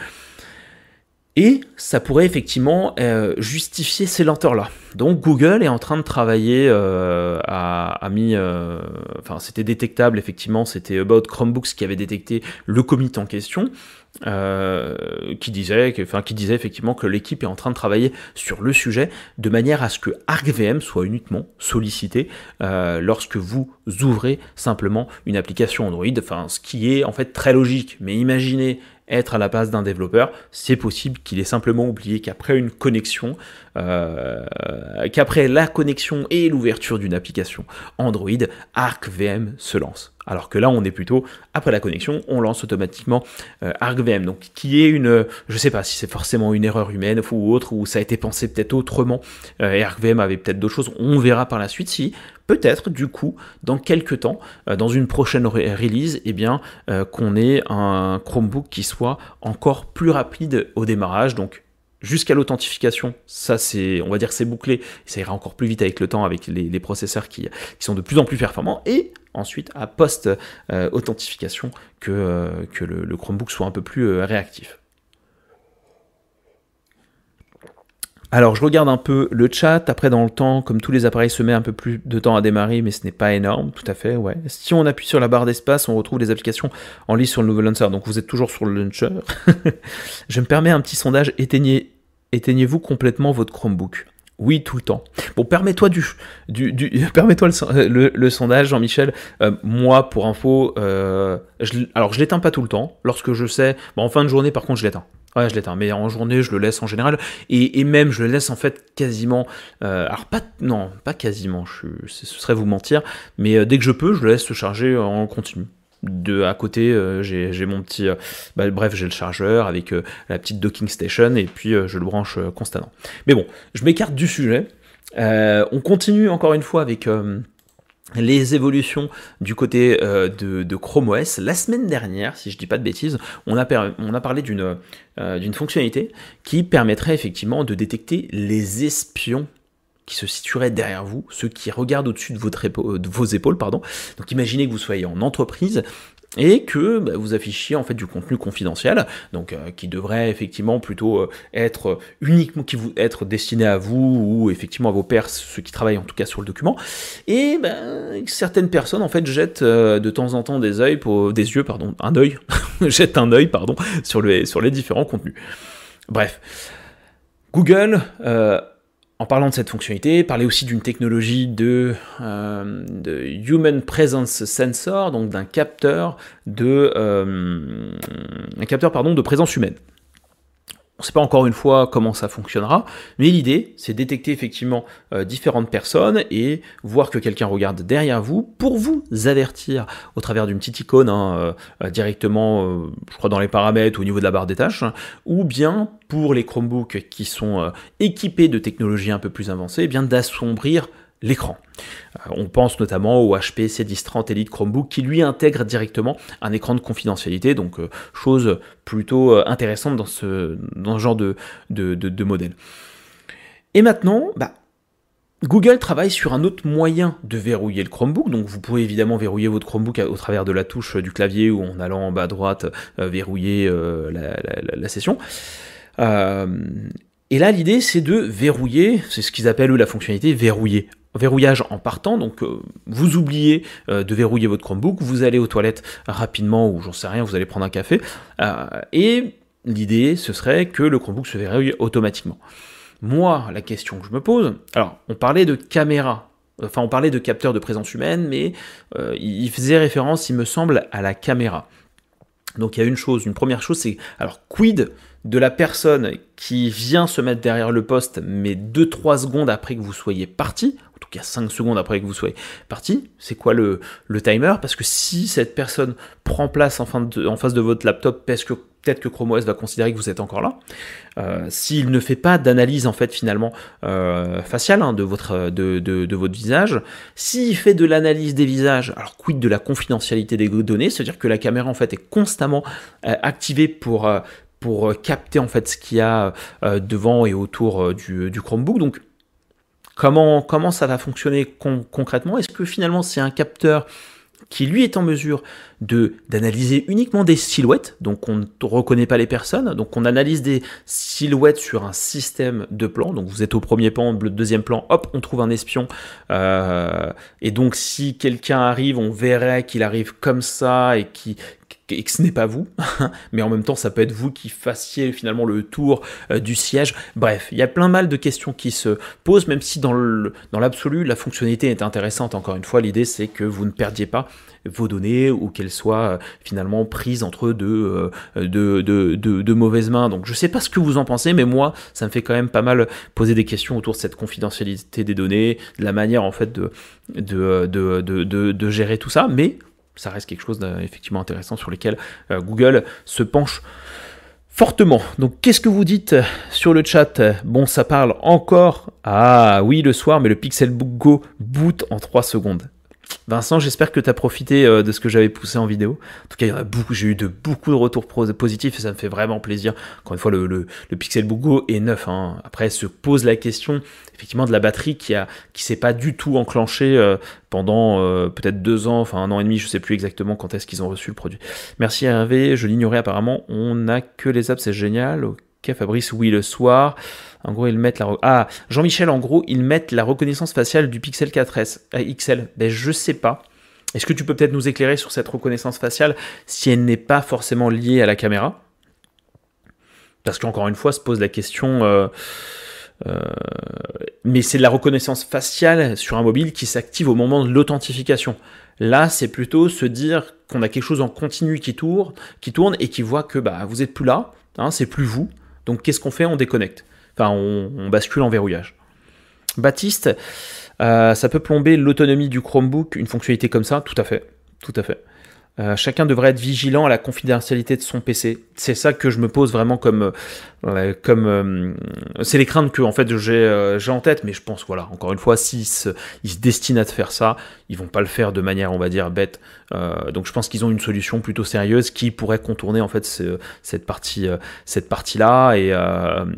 Et ça pourrait effectivement euh, justifier ces lenteurs-là. Donc Google est en train de travailler, euh, mis, euh, enfin c'était détectable effectivement, c'était About Chromebooks qui avait détecté le commit en question. euh, qui, disait, qui disait effectivement que l'équipe est en train de travailler sur le sujet de manière à ce que ArcVM soit uniquement sollicité lorsque vous ouvrez simplement une application Android, enfin, ce qui est en fait très logique. Mais imaginez être à la base d'un développeur, c'est possible qu'il ait simplement oublié qu'après une connexion, euh, qu'après la connexion et l'ouverture d'une application Android, ArcVM se lance. Alors que là, on est plutôt, après la connexion, on lance automatiquement euh, ArcVM. Donc, qui est une, je sais pas si c'est forcément une erreur humaine ou autre, ou ça a été pensé peut-être autrement, euh, et ArcVM avait peut-être d'autres choses. On verra par la suite si, peut-être, du coup, dans quelques temps, euh, dans une prochaine release, eh bien, qu'on ait un Chromebook qui soit encore plus rapide au démarrage. Donc, jusqu'à l'authentification, ça c'est, on va dire c'est bouclé, ça ira encore plus vite avec le temps avec les, processeurs qui, sont de plus en plus performants, et ensuite à post-authentification que, euh, que le, Chromebook soit un peu plus euh, réactif. Alors je regarde un peu le chat, après dans le temps, comme tous les appareils se met un peu plus de temps à démarrer, mais ce n'est pas énorme, tout à fait, ouais. Si on appuie sur la barre d'espace, on retrouve les applications en liste sur le nouveau launcher, donc vous êtes toujours sur le launcher. je me permets un petit sondage, éteignez, éteignez-vous complètement votre Chromebook oui, tout le temps. Bon, permets-toi du, du, permets-toi le, sondage, Jean-Michel. Euh, moi, pour info, euh, alors je l'éteins pas tout le temps. Lorsque je sais, bon, en fin de journée, par contre, je l'éteins. Ouais, je l'éteins, mais en journée, je le laisse en général. Et, même, je le laisse en fait quasiment. Euh, alors, pas. Non, pas quasiment, je, ce serait vous mentir. Mais dès que je peux, je le laisse se charger en continu de à côté euh, j'ai mon petit euh, bah, bref j'ai le chargeur avec euh, la petite docking station et puis je le branche constamment mais bon je m'écarte du sujet on continue encore une fois avec les évolutions du côté de, Chrome OS. La semaine dernière, si je dis pas de bêtises, on a, parlé d'une d'une fonctionnalité qui permettrait effectivement de détecter les espions qui se situeraient derrière vous, ceux qui regardent au-dessus de, de, vos épaules. Donc imaginez que vous soyez en entreprise et que bah, vous affichiez en fait du contenu confidentiel, donc euh, qui devrait effectivement plutôt euh, être uniquement qui vous être destiné à vous ou effectivement à vos pairs, ceux qui travaillent en tout cas sur le document. Et ben, certaines personnes en fait jettent euh, de temps en temps des yeux, pour, des yeux pardon, un œil, jettent un œil pardon sur, le, sur les différents contenus. Bref, Google en parlant de cette fonctionnalité, parler aussi d'une technologie de, euh, Human Presence Sensor, donc d'un capteur de, euh, capteur de présence humaine. On ne sait pas encore une fois comment ça fonctionnera, mais l'idée, c'est détecter effectivement euh, différentes personnes et voir que quelqu'un regarde derrière vous pour vous avertir au travers d'une petite icône hein, euh, directement, euh, je crois, dans les paramètres au niveau de la barre des tâches, ou bien pour les Chromebooks qui sont équipés de technologies un peu plus avancées, eh bien d'assombrir l'écran. Euh, on pense notamment au HP C1030 Elite Chromebook qui lui intègre directement un écran de confidentialité, donc euh, chose plutôt euh, intéressante dans ce, genre de, de, modèle. Et maintenant, bah, Google travaille sur un autre moyen de verrouiller le Chromebook, donc vous pouvez évidemment verrouiller votre Chromebook au travers de la touche du clavier ou en allant en bas à droite verrouiller la, session. et là, l'idée, c'est de verrouiller, c'est ce qu'ils appellent la fonctionnalité verrouiller verrouillage en partant, donc euh, vous oubliez euh, de verrouiller votre Chromebook, vous allez aux toilettes rapidement, ou j'en sais rien, vous allez prendre un café, euh, et l'idée ce serait que le Chromebook se verrouille automatiquement. Moi, la question que je me pose, alors on parlait de caméra, enfin on parlait de capteur de présence humaine, mais il faisait référence, il me semble, à la caméra. Donc il y a une chose, une première chose, c'est alors quid de la personne qui vient se mettre derrière le poste, mais 2-3 secondes après que vous soyez parti, en tout cas 5 secondes après que vous soyez parti, c'est quoi le, le, timer? Parce que si cette personne prend place en, face de votre laptop parce que peut-être que Chrome OS va considérer que vous êtes encore là. Euh, s'il ne fait pas d'analyse en fait finalement euh, faciale hein, de, votre, de, de, votre visage, s'il fait de l'analyse des visages, alors quid de la confidentialité des données, c'est-à-dire que la caméra en fait est constamment euh, activée pour, pour capter en fait ce qu'il y a devant et autour du, Chromebook. Donc comment, comment ça va fonctionner concrètement? Est-ce que finalement c'est un capteur qui lui est en mesure de d'analyser uniquement des silhouettes, donc on ne reconnaît pas les personnes, donc on analyse des silhouettes sur un système de plans, donc vous êtes au premier plan, le deuxième plan, hop, on trouve un espion, euh, et donc si quelqu'un arrive, on verrait qu'il arrive comme ça et qui et que ce n'est pas vous, mais en même temps ça peut être vous qui fassiez finalement le tour euh, du siège. Bref, il y a plein mal de questions qui se posent, même si dans l'absolu la fonctionnalité est intéressante. Encore une fois, l'idée c'est que vous ne perdiez pas vos données ou qu'elles soient euh, finalement prises entre deux, euh, de, mauvaises mains. Donc je sais pas ce que vous en pensez, mais moi ça me fait quand même pas mal poser des questions autour de cette confidentialité des données, de la manière en fait de, de gérer tout ça. Mais ça reste quelque chose d'effectivement intéressant sur lequel euh, Google se penche fortement. Donc qu'est-ce que vous dites sur le chat? Bon, ça parle encore. Ah oui, le soir, mais le Pixelbook Go boot en 3 secondes. Vincent, j'espère que tu as profité euh, de ce que j'avais poussé en vidéo. En tout cas, beaucoup, j'ai eu de beaucoup de retours positifs et ça me fait vraiment plaisir. Encore une fois, le, Pixelbook Go est neuf. Hein. Après, se pose la question effectivement de la batterie qui a s'est pas du tout enclenchée euh, pendant euh, peut-être deux ans, enfin un an et demi, je sais plus exactement quand est-ce qu'ils ont reçu le produit. Merci Hervé, je l'ignorais apparemment. On n'a que les apps, c'est génial. Ok, Fabrice, oui, le soir. En gros, ils mettent la. Ah, Jean-Michel, en gros, ils mettent la reconnaissance faciale du Pixel 4S. Euh, XL. Ben, je sais pas. Est-ce que tu peux peut-être nous éclairer sur cette reconnaissance faciale si elle n'est pas forcément liée à la caméra? Parce qu'encore une fois, se pose la question. Euh, euh, mais c'est de la reconnaissance faciale sur un mobile qui s'active au moment de l'authentification. Là, c'est plutôt se dire qu'on a quelque chose en continu qui tourne, qui tourne et qui voit que bah, vous êtes plus là, hein, c'est plus vous. Donc qu'est-ce qu'on fait? On déconnecte. Enfin, on, bascule en verrouillage. Baptiste, euh, ça peut plomber l'autonomie du Chromebook, une fonctionnalité comme ça? Tout à fait. Tout à fait. Euh, chacun devrait être vigilant à la confidentialité de son PC. C'est ça que je me pose vraiment comme, euh, comme euh, c'est les craintes que en fait j'ai j'ai en tête, mais je pense voilà encore une fois s'ils se, ils se destinent à te faire ça, ils vont pas le faire de manière on va dire bête. donc je pense qu'ils ont une solution plutôt sérieuse qui pourrait contourner en fait cette partie cette partie là et,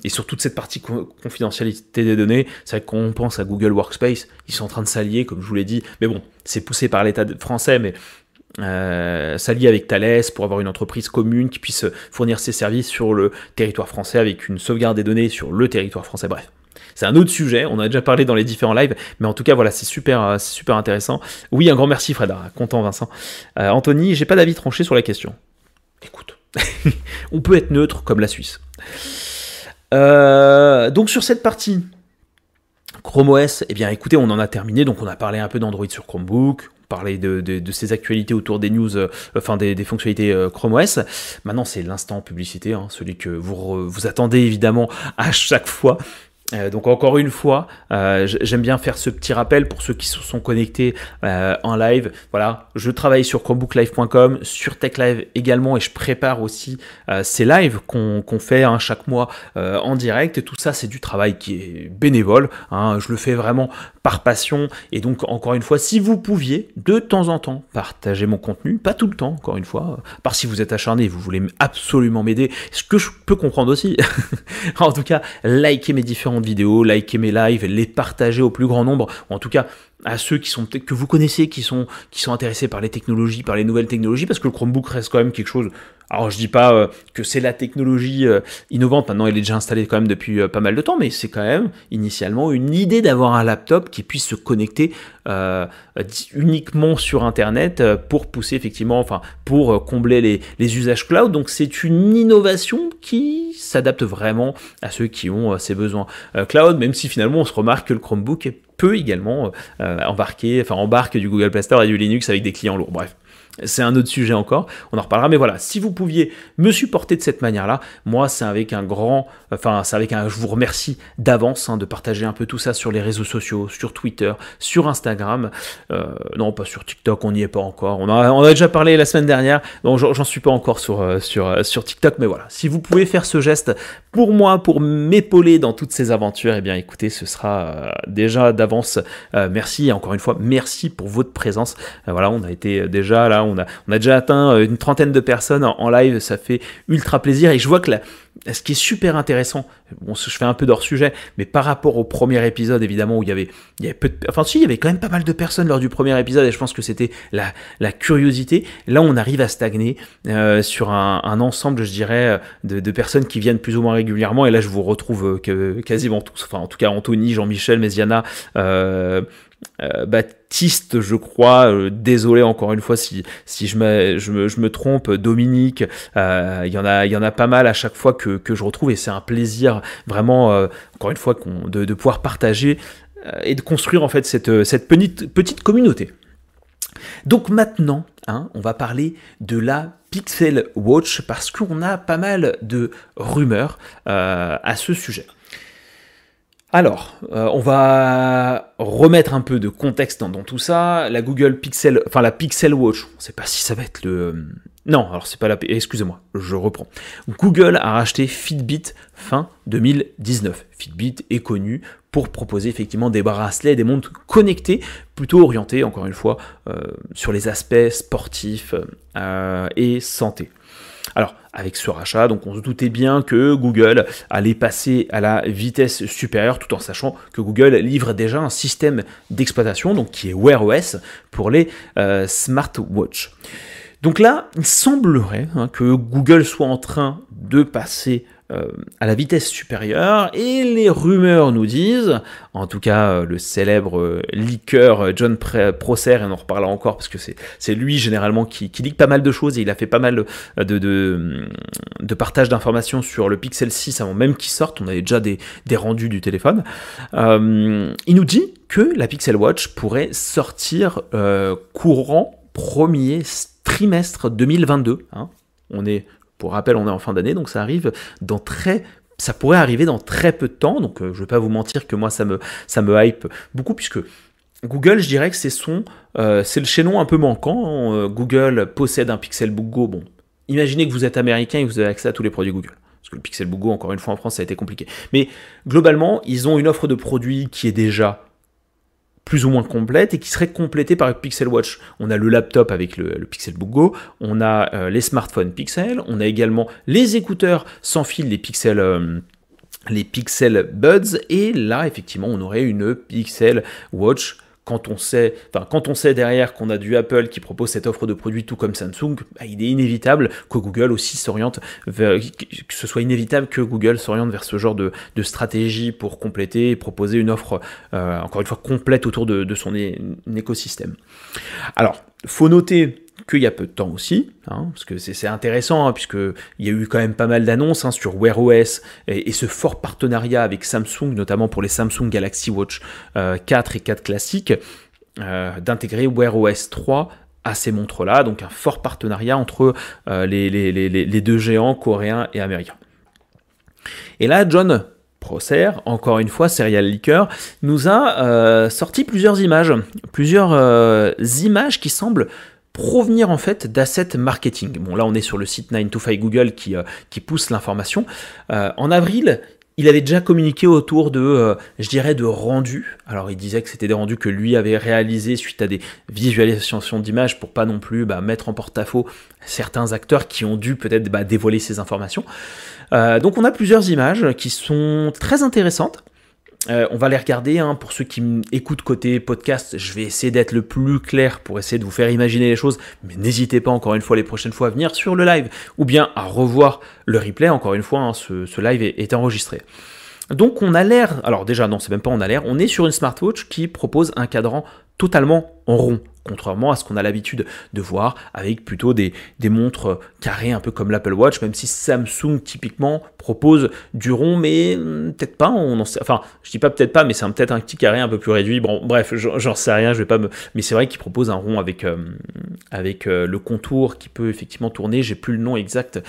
et sur toute cette partie confidentialité des données. C'est vrai qu'on pense à Google Workspace, ils sont en train de s'allier comme je vous l'ai dit, mais bon c'est poussé par l'État français, mais euh, s'allier avec Thales pour avoir une entreprise commune qui puisse fournir ses services sur le territoire français avec une sauvegarde des données sur le territoire français. Bref, c'est un autre sujet, on a déjà parlé dans les différents lives, mais en tout cas voilà, c'est super, euh, super intéressant. Oui, un grand merci Fred, content Vincent. Euh, Anthony, j'ai pas d'avis tranché sur la question. Écoute, on peut être neutre comme la Suisse. donc sur cette partie, Chrome OS, eh bien écoutez, on en a terminé, donc on a parlé un peu d'Android sur Chromebook, parler de, de, ces actualités autour des news, euh, enfin des, fonctionnalités euh, Chrome OS. Maintenant, c'est l'instant publicité, hein, celui que vous, vous attendez évidemment à chaque fois. Euh, donc encore une fois, euh, j'aime bien faire ce petit rappel pour ceux qui se sont connectés euh, en live. Voilà, je travaille sur chromebooklive.com, sur TechLive également, et je prépare aussi ces lives qu'on fait hein, chaque mois en direct. Et tout ça, c'est du travail qui est bénévole. Hein. je le fais vraiment par passion. Et donc encore une fois, si vous pouviez de temps en temps partager mon contenu, pas tout le temps, encore une fois, par si vous êtes acharné, vous voulez absolument m'aider, ce que je peux comprendre aussi. en tout cas, likez mes différents vidéos, likez mes lives, les partager au plus grand nombre, ou en tout cas à ceux qui sont que vous connaissez, qui sont, qui sont intéressés par les technologies, par les nouvelles technologies, parce que le Chromebook reste quand même quelque chose. Alors je dis pas euh, que c'est la technologie euh, innovante, maintenant elle est déjà installée quand même depuis euh, pas mal de temps, mais c'est quand même initialement une idée d'avoir un laptop qui puisse se connecter uniquement sur Internet pour pousser effectivement, enfin pour combler les, usages cloud. Donc c'est une innovation qui s'adapte vraiment à ceux qui ont ces besoins cloud, même si finalement on se remarque que le Chromebook peut également embarquer, enfin embarque du Google Play Store et du Linux avec des clients lourds. Bref. C'est un autre sujet encore, on en reparlera. Mais voilà, si vous pouviez me supporter de cette manière-là, moi, c'est avec un grand, enfin, c'est avec un, je vous remercie d'avance hein, de partager un peu tout ça sur les réseaux sociaux, sur Twitter, sur Instagram. Euh, non, pas sur TikTok, on n'y est pas encore. On a, déjà parlé la semaine dernière, donc j'en suis pas encore sur, euh, euh, sur TikTok. Mais voilà, si vous pouvez faire ce geste pour moi, pour m'épauler dans toutes ces aventures, eh bien, écoutez, ce sera déjà d'avance. merci, et encore une fois, merci pour votre présence. voilà, on a été déjà là on a, déjà atteint euh, une trentaine de personnes en, live, ça fait ultra plaisir. Et je vois que ce qui est super intéressant, bon, je fais un peu d'hors sujet, mais par rapport au premier épisode, évidemment, où il y avait, peu de, enfin, si, il y avait quand même pas mal de personnes lors du premier épisode, et je pense que c'était la, curiosité. Là, on arrive à stagner euh, sur un, ensemble, je dirais, de, personnes qui viennent plus ou moins régulièrement, et là, je vous retrouve euh, quasiment tous, en tout cas, Anthony, Jean-Michel, Méziana, Baptiste, je crois. désolé encore une fois si, si je, me, trompe. Dominique, il y en a, il y en a pas mal à chaque fois que, je retrouve et c'est un plaisir vraiment, encore une fois, de, pouvoir partager et de construire en fait cette, petite, communauté. Donc maintenant, hein, on va parler de la Pixel Watch parce qu'on a pas mal de rumeurs euh, à ce sujet. Alors, euh, on va remettre un peu de contexte dans, tout ça. La Google Pixel, enfin la Pixel Watch, on ne sait pas si ça va être le. Non, alors c'est pas la. Excusez-moi, je reprends. Google a racheté Fitbit fin 2019. Fitbit est connu pour proposer effectivement des bracelets, des montres connectées, plutôt orientées, encore une fois, euh, sur les aspects sportifs euh, et santé. Avec ce rachat, donc on se doutait bien que Google allait passer à la vitesse supérieure, tout en sachant que Google livre déjà un système d'exploitation, donc qui est Wear OS pour les euh, smartwatches. Donc là, il semblerait hein, que Google soit en train de passer euh, à la vitesse supérieure et les rumeurs nous disent, en tout cas euh, le célèbre euh, liqueur John Prosser, et on en reparlera encore parce que c'est lui généralement qui, qui pas mal de choses et il a fait pas mal de, de, partage d'informations sur le Pixel 6 avant même qu'il sorte, on avait déjà des, rendus du téléphone. il nous dit que la Pixel Watch pourrait sortir courant premier trimestre 2022. Hein. On est pour rappel, on est en fin d'année, donc ça arrive dans très ça pourrait arriver dans très peu de temps, donc euh, je ne vais pas vous mentir que moi ça me, ça hype beaucoup, puisque Google, je dirais que c'est son, euh, c'est le chaînon un peu manquant. Euh, Google possède un Pixelbook Go. Bon, imaginez que vous êtes américain et que vous avez accès à tous les produits Google. Parce que le Pixelbook Go, encore une fois, en France, ça a été compliqué. Mais globalement, ils ont une offre de produits qui est déjà plus ou moins complète et qui serait complétée par Pixel Watch. On a le laptop avec le, le Pixelbook Go, on a euh, les smartphones Pixel, on a également les écouteurs sans fil, les Pixel... Euh, les Pixel Buds et là effectivement on aurait une Pixel Watch quand on sait, quand on sait derrière qu'on a du Apple qui propose cette offre de produits tout comme Samsung, bah, il est inévitable que Google aussi s'oriente vers, que ce soit inévitable que Google s'oriente vers ce genre de, stratégie pour compléter et proposer une offre, euh, encore une fois, complète autour de, son écosystème. Alors, faut noter qu'il y a peu de temps aussi, hein, parce que c'est intéressant, hein, puisqu'il y a eu quand même pas mal d'annonces hein, sur Wear OS et, ce fort partenariat avec Samsung, notamment pour les Samsung Galaxy Watch 4 euh, et 4 classiques, euh, d'intégrer Wear OS 3 à ces montres-là, donc un fort partenariat entre euh, les, deux géants coréens et américains. Et là, John Prosser, encore une fois, Serial Leaker, nous a sorti plusieurs images, plusieurs images qui semblent provenir en fait d'assets marketing. Bon là on est sur le site 925 Google qui, euh, qui pousse l'information. Euh, en avril, il avait déjà communiqué autour de, euh, je dirais, de rendus. Alors il disait que c'était des rendus que lui avait réalisés suite à des visualisations d'images pour pas non plus bah, mettre en porte-à-faux certains acteurs qui ont dû peut-être bah, dévoiler ces informations. donc on a plusieurs images qui sont très intéressantes. Euh, on va les regarder. Hein. Pour ceux qui écoutent côté podcast, je vais essayer d'être le plus clair pour essayer de vous faire imaginer les choses. Mais n'hésitez pas encore une fois les prochaines fois à venir sur le live ou bien à revoir le replay. Encore une fois, hein, ce, live est, enregistré. Donc on a l'air, alors déjà non, c'est même pas on a l'air, on est sur une smartwatch qui propose un cadran totalement en rond contrairement à ce qu'on a l'habitude de voir avec plutôt des, des montres carrées un peu comme l'Apple Watch, même si Samsung typiquement propose du rond, mais hmm, peut-être pas, on enfin je dis pas peut-être pas, mais c'est peut-être un petit carré un peu plus réduit, bon bref, j'en sais rien, je vais pas me... Mais c'est vrai qu'il propose un rond avec, euh, avec euh, le contour qui peut effectivement tourner, j'ai plus le nom exact,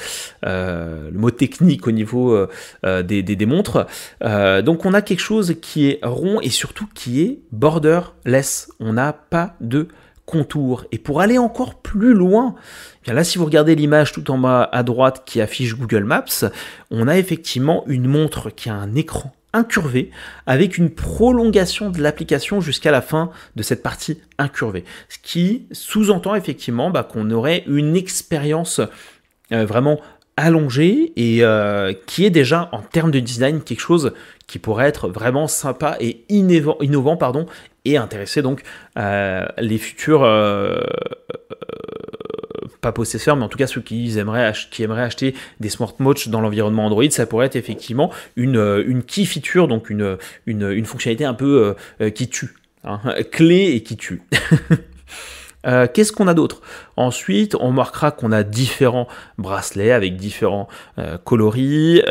euh, le mot technique au niveau des, des, des, montres, donc on a quelque chose qui est rond et surtout qui est borderless, on n'a pas de contour. Et pour aller encore plus loin, bien là si vous regardez l'image tout en bas à droite qui affiche Google Maps, on a effectivement une montre qui a un écran incurvé avec une prolongation de l'application jusqu'à la fin de cette partie incurvée. Ce qui sous-entend effectivement bah, qu'on aurait une expérience euh, vraiment allongée et euh, qui est déjà en termes de design quelque chose qui pourrait être vraiment sympa et innovant, pardon, et intéresser donc euh, les futurs euh, pas possesseurs, mais en tout cas ceux qui aimeraient, acheter des smartwatches dans l'environnement Android, ça pourrait être effectivement une, une key feature, donc une fonctionnalité un peu qui tue hein, clé et qui tue. Euh, qu'est-ce qu'on a d'autre? Ensuite, on marquera qu'on a différents bracelets avec différents euh, coloris.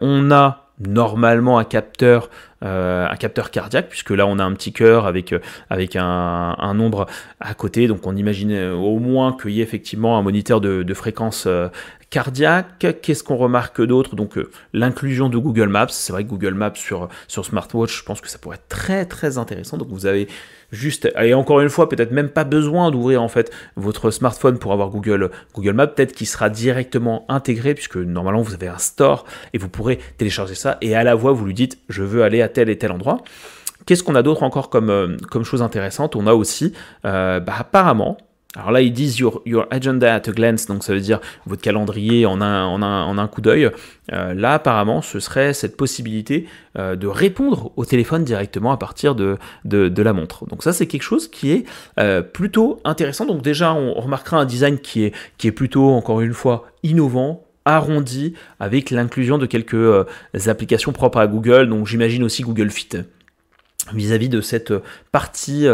on a normalement un capteur euh, cardiaque, puisque là on a un petit cœur avec, euh, un, nombre à côté, donc on imagine euh, au moins qu'il y ait effectivement un moniteur de, fréquence cardiaque. Qu'est-ce qu'on remarque d'autre? Donc l'inclusion de Google Maps, c'est vrai que Google Maps sur, sur smartwatch, je pense que ça pourrait être très très intéressant. Donc vous avez juste, et encore une fois, peut-être même pas besoin d'ouvrir en fait votre smartphone pour avoir Google, Google Maps, peut-être qu'il sera directement intégré, puisque normalement vous avez un store et vous pourrez télécharger ça, et à la voix vous lui dites je veux aller à tel et tel endroit. Qu'est-ce qu'on a d'autre encore comme, euh, comme chose intéressante? On a aussi, euh, bah, apparemment, alors là, ils disent your, agenda at a glance, donc ça veut dire votre calendrier en un, en un, en un coup d'œil. Euh, là, apparemment, ce serait cette possibilité euh, de répondre au téléphone directement à partir de, de, la montre. Donc ça, c'est quelque chose qui est euh, plutôt intéressant. Donc déjà, on, remarquera un design qui est, qui est plutôt, encore une fois, innovant, arrondi, avec l'inclusion de quelques applications propres à Google. Donc j'imagine aussi Google Fit vis-à-vis de cette partie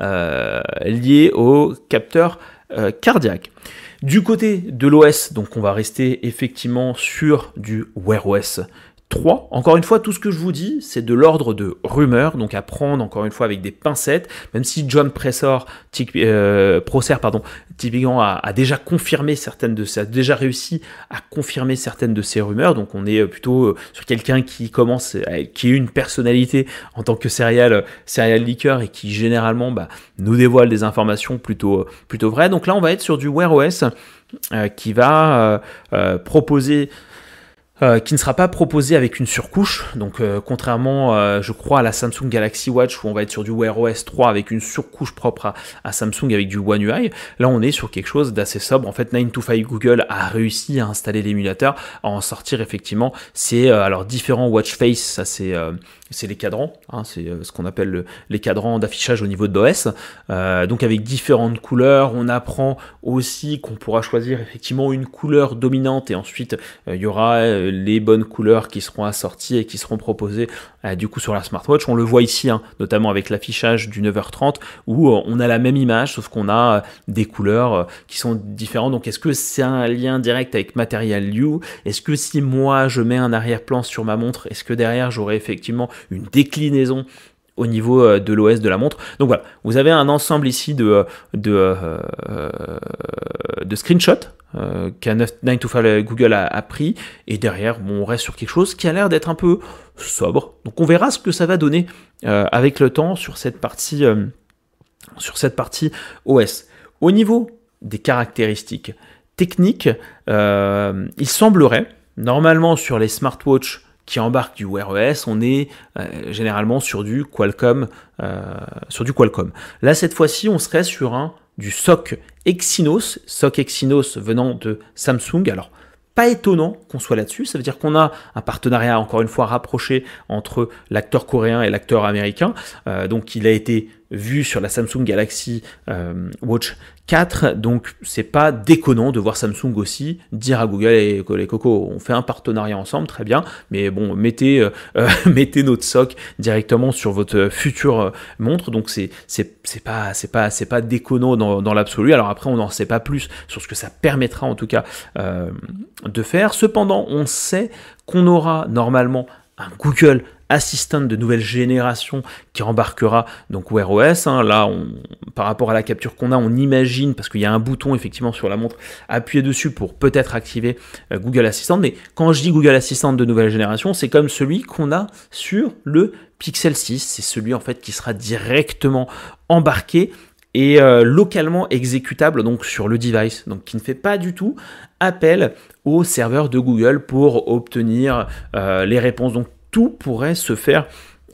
euh, liée au capteur euh, cardiaque. Du côté de l'OS, donc on va rester effectivement sur du Wear OS 3. Encore une fois, tout ce que je vous dis, c'est de l'ordre de rumeur, donc à prendre encore une fois avec des pincettes, même si John Pressor, euh, Prosser, pardon, typiquement a, déjà confirmé certaines de a déjà réussi à confirmer certaines de ces rumeurs, donc on est euh, plutôt euh, sur quelqu'un qui commence, qui est une personnalité en tant que serial, serial leaker et qui généralement bah, nous dévoile des informations plutôt, plutôt vraies. Donc là, on va être sur du Wear OS qui va proposer euh, qui ne sera pas proposé avec une surcouche. Donc, euh, contrairement, euh, je crois, à la Samsung Galaxy Watch où on va être sur du Wear OS 3 avec une surcouche propre à, Samsung avec du One UI, là on est sur quelque chose d'assez sobre. En fait, 9to5 Google a réussi à installer l'émulateur, à en sortir effectivement. C'est alors différents watch face, ça c'est c'est les cadrans, hein, c'est euh, ce qu'on appelle les cadrans d'affichage au niveau de l'OS. Euh, donc avec différentes couleurs, on apprend aussi qu'on pourra choisir effectivement une couleur dominante et ensuite euh, il y aura les bonnes couleurs qui seront assorties et qui seront proposées du coup sur la smartwatch. On le voit ici, hein, notamment avec l'affichage du 9h30 où on a la même image sauf qu'on a des couleurs qui sont différentes. Donc est-ce que c'est un lien direct avec Material You? Est-ce que si moi je mets un arrière-plan sur ma montre, est-ce que derrière j'aurai effectivement une déclinaison au niveau euh, de l'OS de la montre. Donc voilà, vous avez un ensemble ici de, euh, euh, screenshots qu'un 9 to 5 Google a, pris, et derrière, on reste sur quelque chose qui a l'air d'être un peu sobre. Donc on verra ce que ça va donner avec le temps sur cette partie, sur cette partie OS. Au niveau des caractéristiques techniques, il semblerait, normalement sur les smartwatches qui embarque du OS, on est euh, généralement sur du Qualcomm, euh, sur du Qualcomm. Là, cette fois-ci, on serait sur un du SOC Exynos, SOC Exynos venant de Samsung. Alors, pas étonnant qu'on soit là-dessus, ça veut dire qu'on a un partenariat encore une fois rapproché entre l'acteur coréen et l'acteur américain. Euh, donc, il a été vu sur la Samsung Galaxy Watch 4, donc c'est pas déconnant de voir Samsung aussi dire à Google et les on fait un partenariat ensemble, très bien, mais bon, mettez, euh, euh, mettez notre SOC directement sur votre future euh, montre, donc c'est c'est pas c'est pas c'est pas déconnant dans, dans l'absolu. Alors après, on n'en sait pas plus sur ce que ça permettra en tout cas de faire. Cependant, on sait qu'on aura normalement un Google Assistant de nouvelle génération qui embarquera donc Wear OS. Hein. Là, par rapport à la capture qu'on a, on imagine, parce qu'il y a un bouton effectivement sur la montre, appuyer dessus pour peut-être activer euh, Google Assistant. Mais quand je dis Google Assistant de nouvelle génération, c'est comme celui qu'on a sur le Pixel 6. C'est celui en fait qui sera directement embarqué et euh, localement exécutable donc sur le device, donc qui ne fait pas du tout appel au serveur de Google pour obtenir euh, les réponses. Tout pourrait se faire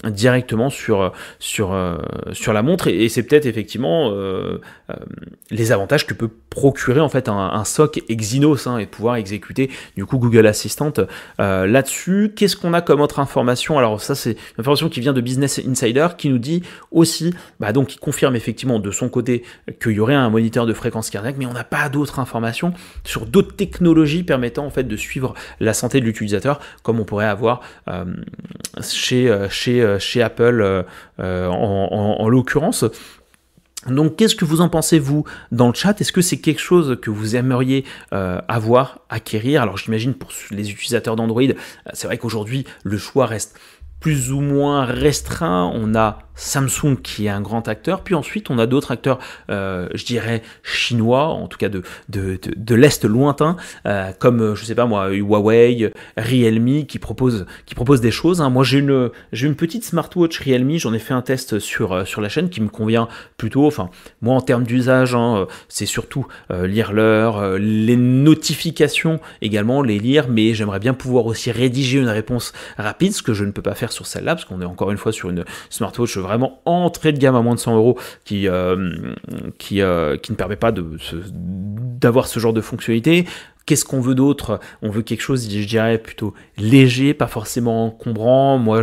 directement sur, sur, euh, sur la montre et, c'est peut-être effectivement euh, euh, les avantages que peut procurer en fait un, SOC Exynos hein, et pouvoir exécuter du coup Google Assistant là-dessus. Qu'est-ce qu'on a comme autre information? Alors ça c'est une information qui vient de Business Insider qui nous dit aussi, bah, donc qui confirme effectivement de son côté qu'il y aurait un moniteur de fréquence cardiaque, mais on n'a pas d'autres informations sur d'autres technologies permettant en fait de suivre la santé de l'utilisateur comme on pourrait avoir chez, chez, chez Apple en l'occurrence. Donc qu'est-ce que vous en pensez vous dans le chat? Est-ce que c'est quelque chose que vous aimeriez euh, avoir, acquérir? Alors j'imagine pour les utilisateurs d'Android, euh, c'est vrai qu'aujourd'hui le choix reste plus ou moins restreint. On a Samsung qui est un grand acteur, puis ensuite on a d'autres acteurs, euh, je dirais chinois, en tout cas de, de, de, l'Est lointain, euh, comme je sais pas moi, Huawei, Realme qui proposent, qui proposent des choses. Hein. Moi j'ai une, une petite smartwatch Realme, j'en ai fait un test sur, euh, sur la chaîne qui me convient plutôt. Enfin, moi en termes d'usage, hein, c'est surtout lire l'heure, les notifications également, les lire, mais j'aimerais bien pouvoir aussi rédiger une réponse rapide, ce que je ne peux pas faire sur celle-là, parce qu'on est encore une fois sur une smartwatch vraiment entrée de gamme à moins de 100 euros qui, euh, euh, qui ne permet pas d'avoir ce genre de fonctionnalité. Qu'est-ce qu'on veut d'autre? On veut quelque chose, je dirais, plutôt léger, pas forcément encombrant. Moi,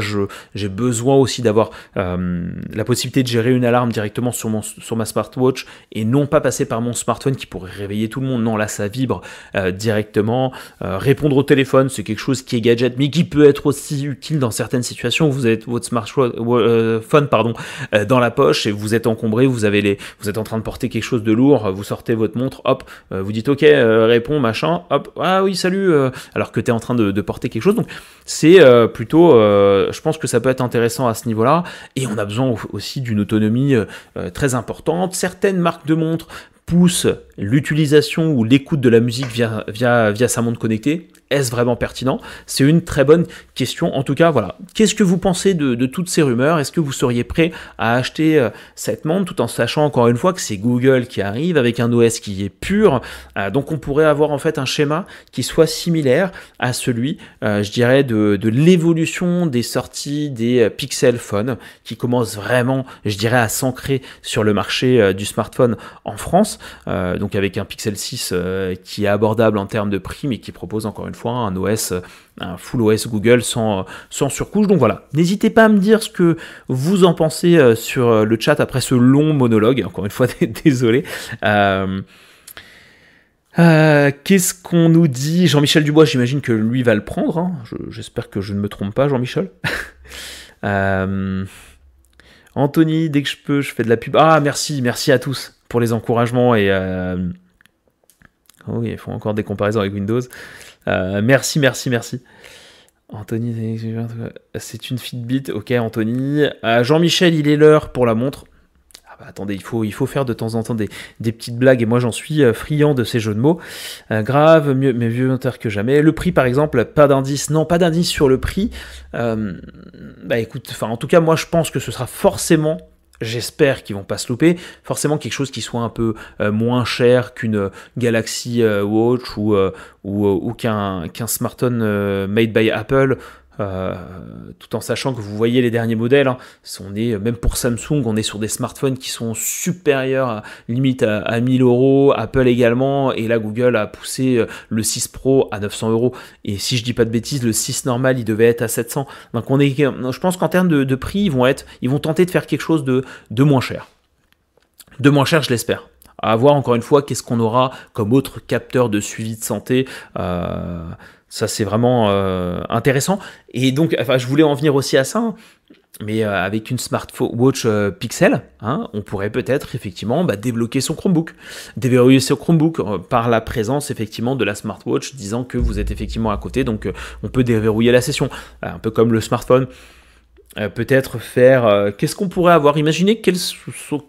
j'ai besoin aussi d'avoir euh, la possibilité de gérer une alarme directement sur, mon, ma smartwatch et non pas passer par mon smartphone qui pourrait réveiller tout le monde. Non, là, ça vibre euh, directement. Euh, répondre au téléphone, c'est quelque chose qui est gadget, mais qui peut être aussi utile dans certaines situations vous avez votre smartphone pardon, dans la poche et vous êtes encombré, vous, avez les, vous êtes en train de porter quelque chose de lourd, vous sortez votre montre, hop, vous dites OK, réponds, machin ah oui, salut, euh, alors que tu es en train de, porter quelque chose. Donc c'est euh, plutôt, euh, je pense que ça peut être intéressant à ce niveau-là. Et on a besoin aussi d'une autonomie très importante. Certaines marques de montres poussent l'utilisation ou l'écoute de la musique via, via, via sa montre connectée. Est-ce vraiment pertinent? C'est une très bonne question. En tout cas, voilà. Qu'est-ce que vous pensez de, toutes ces rumeurs? Est-ce que vous seriez prêt à acheter euh, cette montre tout en sachant encore une fois que c'est Google qui arrive avec un OS qui est pur? Euh, Donc on pourrait avoir en fait un schéma qui soit similaire à celui, euh, je dirais, de, l'évolution des sorties des Pixel Phone qui commence vraiment, je dirais, à s'ancrer sur le marché du smartphone en France. donc avec un Pixel 6 qui est abordable en termes de prix mais qui propose encore une fois un OS, un full OS Google sans, sans surcouche. Donc voilà, n'hésitez pas à me dire ce que vous en pensez euh, sur euh, le chat après ce long monologue. Encore une fois, désolé. Euh, qu'est-ce qu'on nous dit? Jean-Michel Dubois, j'imagine que lui va le prendre. Hein. J'espère que je ne me trompe pas, Jean-Michel. Anthony, dès que je peux, je fais de la pub. Ah, merci, merci à tous pour les encouragements et. Oh oui, ils font encore des comparaisons avec Windows. Euh, merci, merci, merci. Anthony, c'est une Fitbit. Ok, Anthony. Euh, Jean-Michel, il est l'heure pour la montre. Ah bah attendez, il faut, faire de temps en temps des, petites blagues et moi j'en suis euh, friand de ces jeux de mots. grave, mieux, mais vieux que jamais. Le prix par exemple, pas d'indice. Non, pas d'indice sur le prix. bah écoute, enfin en tout cas moi je pense que ce sera forcément J'espère qu'ils vont pas se louper. Forcément quelque chose qui soit un peu euh, moins cher qu'une Galaxy euh, Watch ou, euh, ou, qu'un smartphone made by Apple. Euh, tout en sachant que vous voyez les derniers modèles, hein, on même pour Samsung, on est sur des smartphones qui sont supérieurs à, limite à, 1000 euros, Apple également, et là Google a poussé euh, le 6 Pro à 900 euros, et si je dis pas de bêtises, le 6 normal il devait être à 700. Donc je pense qu'en termes de, prix, ils vont tenter de faire quelque chose de, moins cher. De moins cher, je l'espère à voir encore une fois qu'est-ce qu'on aura comme autre capteur de suivi de santé. Euh, ça, c'est vraiment euh, intéressant. Et donc, enfin, je voulais en venir aussi à ça. Mais euh, avec une smartwatch euh, Pixel, hein, on pourrait peut-être effectivement bah, débloquer son Chromebook, déverrouiller son Chromebook par la présence effectivement de la smartwatch disant que vous êtes effectivement à côté, donc on peut déverrouiller la session, un peu comme le smartphone. Euh, peut-être faire euh, qu'est-ce qu'on pourrait avoir? Imaginez quel,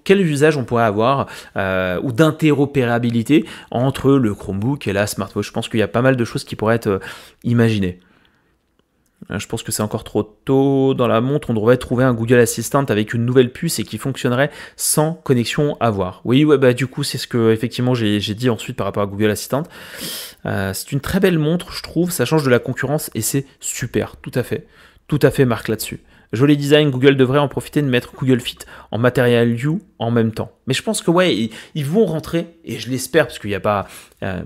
quel usage on pourrait avoir euh, ou d'interopérabilité entre le Chromebook et la smartwatch je pense qu'il y a pas mal de choses qui pourraient être imaginées je pense que c'est encore trop tôt dans la montre. On devrait trouver un Google Assistant avec une nouvelle puce et qui fonctionnerait sans connexion à voir. Oui, ouais, bah du coup, c'est ce que effectivement j'ai dit ensuite par rapport à Google Assistant. c'est une très belle montre, je trouve. Ça change de la concurrence et c'est super. Tout à fait. Tout à fait, marque là-dessus. Joli design, Google devrait en profiter de mettre Google Fit en matériel view en même temps. Mais je pense que ouais, ils, vont rentrer, et je l'espère, parce qu'il n'y a pas... Euh,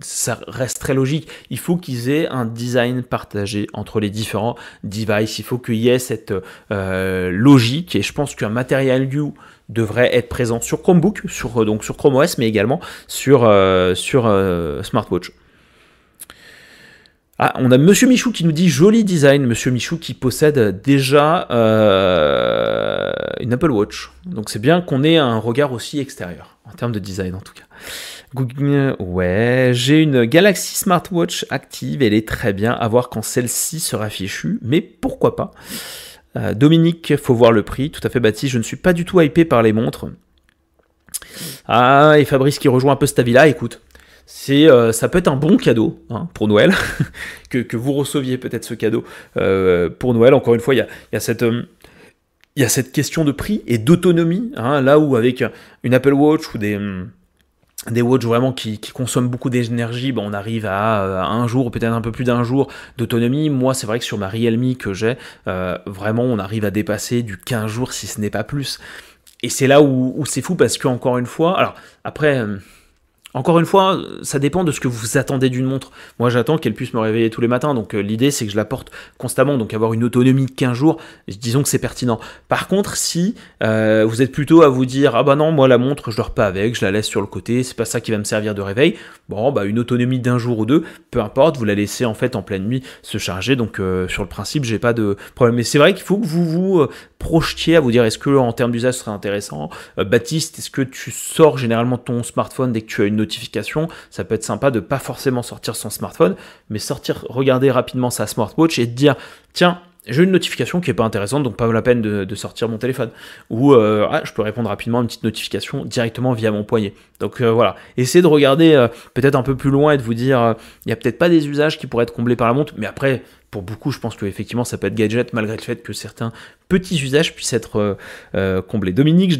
ça reste très logique, il faut qu'ils aient un design partagé entre les différents devices, il faut qu'il y ait cette euh, logique, et je pense qu'un matériel view devrait être présent sur Chromebook, sur, donc sur Chrome OS, mais également sur, euh, sur smartwatch. Ah, on a Monsieur Michou qui nous dit joli design. Monsieur Michou qui possède déjà euh, une Apple Watch. Donc c'est bien qu'on ait un regard aussi extérieur, en termes de design en tout cas. Google, ouais, j'ai une Galaxy Smartwatch active, elle est très bien, à voir quand celle-ci sera fichue, mais pourquoi pas. Euh, Dominique, faut voir le prix, tout à fait bâti, je ne suis pas du tout hypé par les montres. Ah, et Fabrice qui rejoint un peu Stavila, écoute, c'est, euh, ça peut être un bon cadeau hein, pour Noël, que, vous receviez peut-être ce cadeau euh, pour Noël. Encore une fois, il y a, cette... il y a cette question de prix et d'autonomie, hein, là où avec une Apple Watch ou des, des watches vraiment qui, consomment beaucoup d'énergie, bon, on arrive à, un jour, peut-être un peu plus d'un jour d'autonomie. Moi, c'est vrai que sur ma Realme que j'ai, euh, vraiment, on arrive à dépasser du 15 jours, si ce n'est pas plus. Et c'est là où, c'est fou parce que, encore une fois, alors après, euh, encore une fois, ça dépend de ce que vous attendez d'une montre. Moi, j'attends qu'elle puisse me réveiller tous les matins, donc euh, l'idée c'est que je la porte constamment, donc avoir une autonomie de 15 jours, disons que c'est pertinent. Par contre, si euh, vous êtes plutôt à vous dire ah bah non, moi la montre je dors pas avec, je la laisse sur le côté, c'est pas ça qui va me servir de réveil. Bon, bah une autonomie d'un jour ou deux, peu importe, vous la laissez en fait en pleine nuit se charger, donc euh, sur le principe j'ai pas de problème. Mais c'est vrai qu'il faut que vous vous projetiez à vous dire est-ce que en termes d'usage ce serait intéressant? Baptiste, est-ce que tu sors généralement ton smartphone dès que tu as une notification, ça peut être sympa de pas forcément sortir son smartphone, mais sortir, regarder rapidement sa smartwatch et dire tiens, j'ai une notification qui est pas intéressante, donc pas la peine de, sortir mon téléphone. Ou euh, ah, je peux répondre rapidement à une petite notification directement via mon poignet. Donc euh, voilà, essayez de regarder euh, peut-être un peu plus loin et de vous dire, il n'y a peut-être pas des usages qui pourraient être comblés par la montre, mais après, pour beaucoup, je pense que effectivement, ça peut être gadget, malgré le fait que certains petits usages puissent être euh, euh, comblés. Dominique, je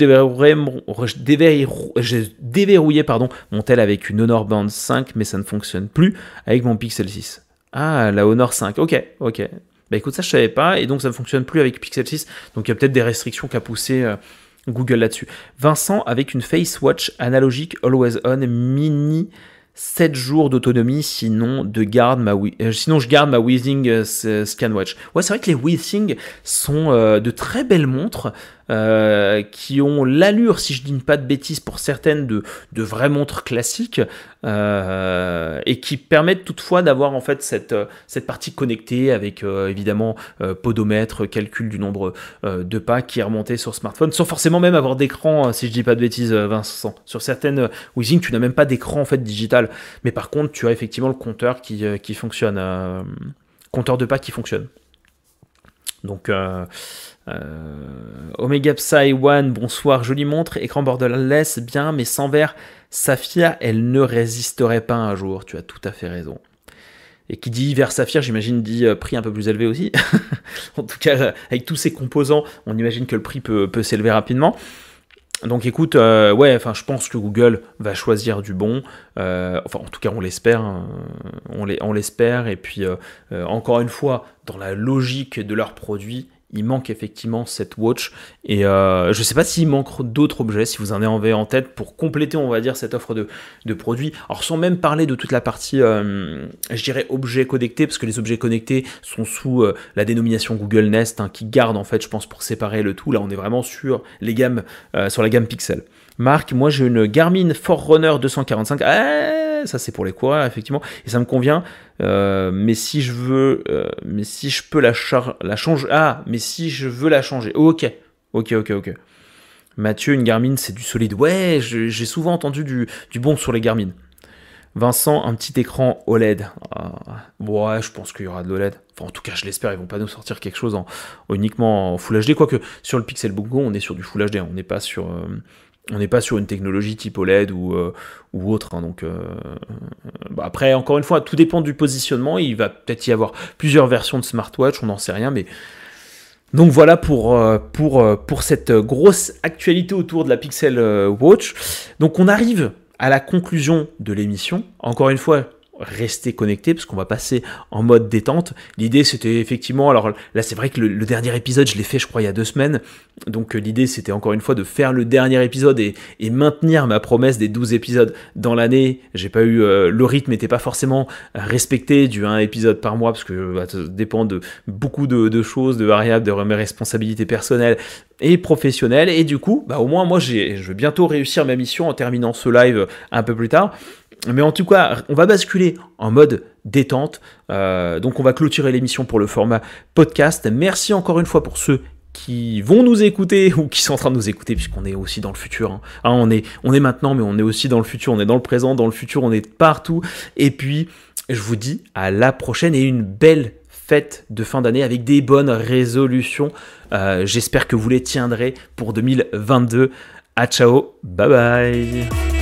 déverrouillé pardon, mon tel avec une Honor Band 5, mais ça ne fonctionne plus avec mon Pixel 6. Ah, la Honor 5, ok, ok. Bah écoute, ça je savais pas, et donc ça ne fonctionne plus avec Pixel 6, donc il y a peut-être des restrictions qu'a poussé euh, Google là-dessus. Vincent, avec une Face Watch analogique Always On Mini 7 jours d'autonomie, sinon, de garde euh, sinon je garde ma Weezing euh, Scanwatch. Ouais, c'est vrai que les Weezing sont euh, de très belles montres euh, qui ont l'allure, si je dis pas de bêtises, pour certaines de, de vraies montres classiques, euh, et qui permettent toutefois d'avoir en fait cette, cette partie connectée avec euh, évidemment podomètre, calcul du nombre de pas qui est remonté sur smartphone, sans forcément même avoir d'écran, si je dis pas de bêtises, Vincent. Sur certaines Weezing, tu n'as même pas d'écran en fait digital, mais par contre, tu as effectivement le compteur qui, qui fonctionne, compteur de pas qui fonctionne. Donc, euh, euh, Omega Psy One, bonsoir, jolie montre, écran borderless, bien, mais sans verre. Saphir, elle ne résisterait pas un jour, tu as tout à fait raison. Et qui dit verre saphir, j'imagine dit euh, prix un peu plus élevé aussi. en tout cas, avec tous ces composants, on imagine que le prix peut, s'élever rapidement. Donc écoute, ouais, enfin je pense que Google va choisir du bon. enfin en tout cas on l'espère, hein. on l'espère. Et puis encore une fois, dans la logique de leurs produits, il manque effectivement cette watch. Et euh, je ne sais pas s'il manque d'autres objets, si vous en avez en tête, pour compléter, on va dire, cette offre de, produits. Alors sans même parler de toute la partie, euh, je dirais, objets connectés, parce que les objets connectés sont sous euh, la dénomination Google Nest, hein, qui garde, en fait, je pense, pour séparer le tout. Là, on est vraiment sur, les gammes, sur la gamme Pixel. Marc, moi j'ai une Garmin Forerunner 245. Ah, ça c'est pour les coureurs effectivement et ça me convient. Euh, mais si je veux, euh, mais si je peux la, la changer, ah, mais si je veux la changer, ok, ok, ok, ok. Mathieu, une Garmin c'est du solide. Ouais, j'ai souvent entendu du, bon sur les Garmin. Vincent, un petit écran OLED. Ah, ouais, je pense qu'il y aura de l'OLED. Enfin, en tout cas, je l'espère. Ils vont pas nous sortir quelque chose en, uniquement en Full HD. Quoique, sur le Pixel Book Go, on est sur du Full HD. On n'est pas sur, euh, on n'est pas sur une technologie type OLED ou, euh, ou autre. Hein, donc, euh, bah, après, encore une fois, tout dépend du positionnement. Il va peut-être y avoir plusieurs versions de smartwatch, on n'en sait rien, mais. Donc voilà euh, pour cette grosse actualité autour de la Pixel Watch. Donc on arrive à la conclusion de l'émission. Encore une fois, rester connecté parce qu'on va passer en mode détente. L'idée c'était effectivement, alors là c'est vrai que le, dernier épisode je l'ai fait je crois il y a deux semaines, donc euh, l'idée c'était encore une fois de faire le dernier épisode et, maintenir ma promesse des 12 épisodes dans l'année. J'ai pas eu, euh, le rythme n'était pas forcément respecté du un épisode par mois parce que bah, ça dépend de beaucoup de, choses, de variables, de mes responsabilités personnelles et professionnelles et du coup bah au moins moi je vais bientôt réussir ma mission en terminant ce live un peu plus tard mais en tout cas, on va basculer en mode détente. donc on va clôturer l'émission pour le format podcast. Merci encore une fois pour ceux qui vont nous écouter ou qui sont en train de nous écouter puisqu'on est aussi dans le futur. Hein. Hein, on, est, on est maintenant mais on est aussi dans le futur, on est dans le présent, dans le futur, on est partout. Et puis je vous dis à la prochaine et une belle fête de fin d'année avec des bonnes résolutions. Euh, j'espère que vous les tiendrez pour 2022. A ciao, bye bye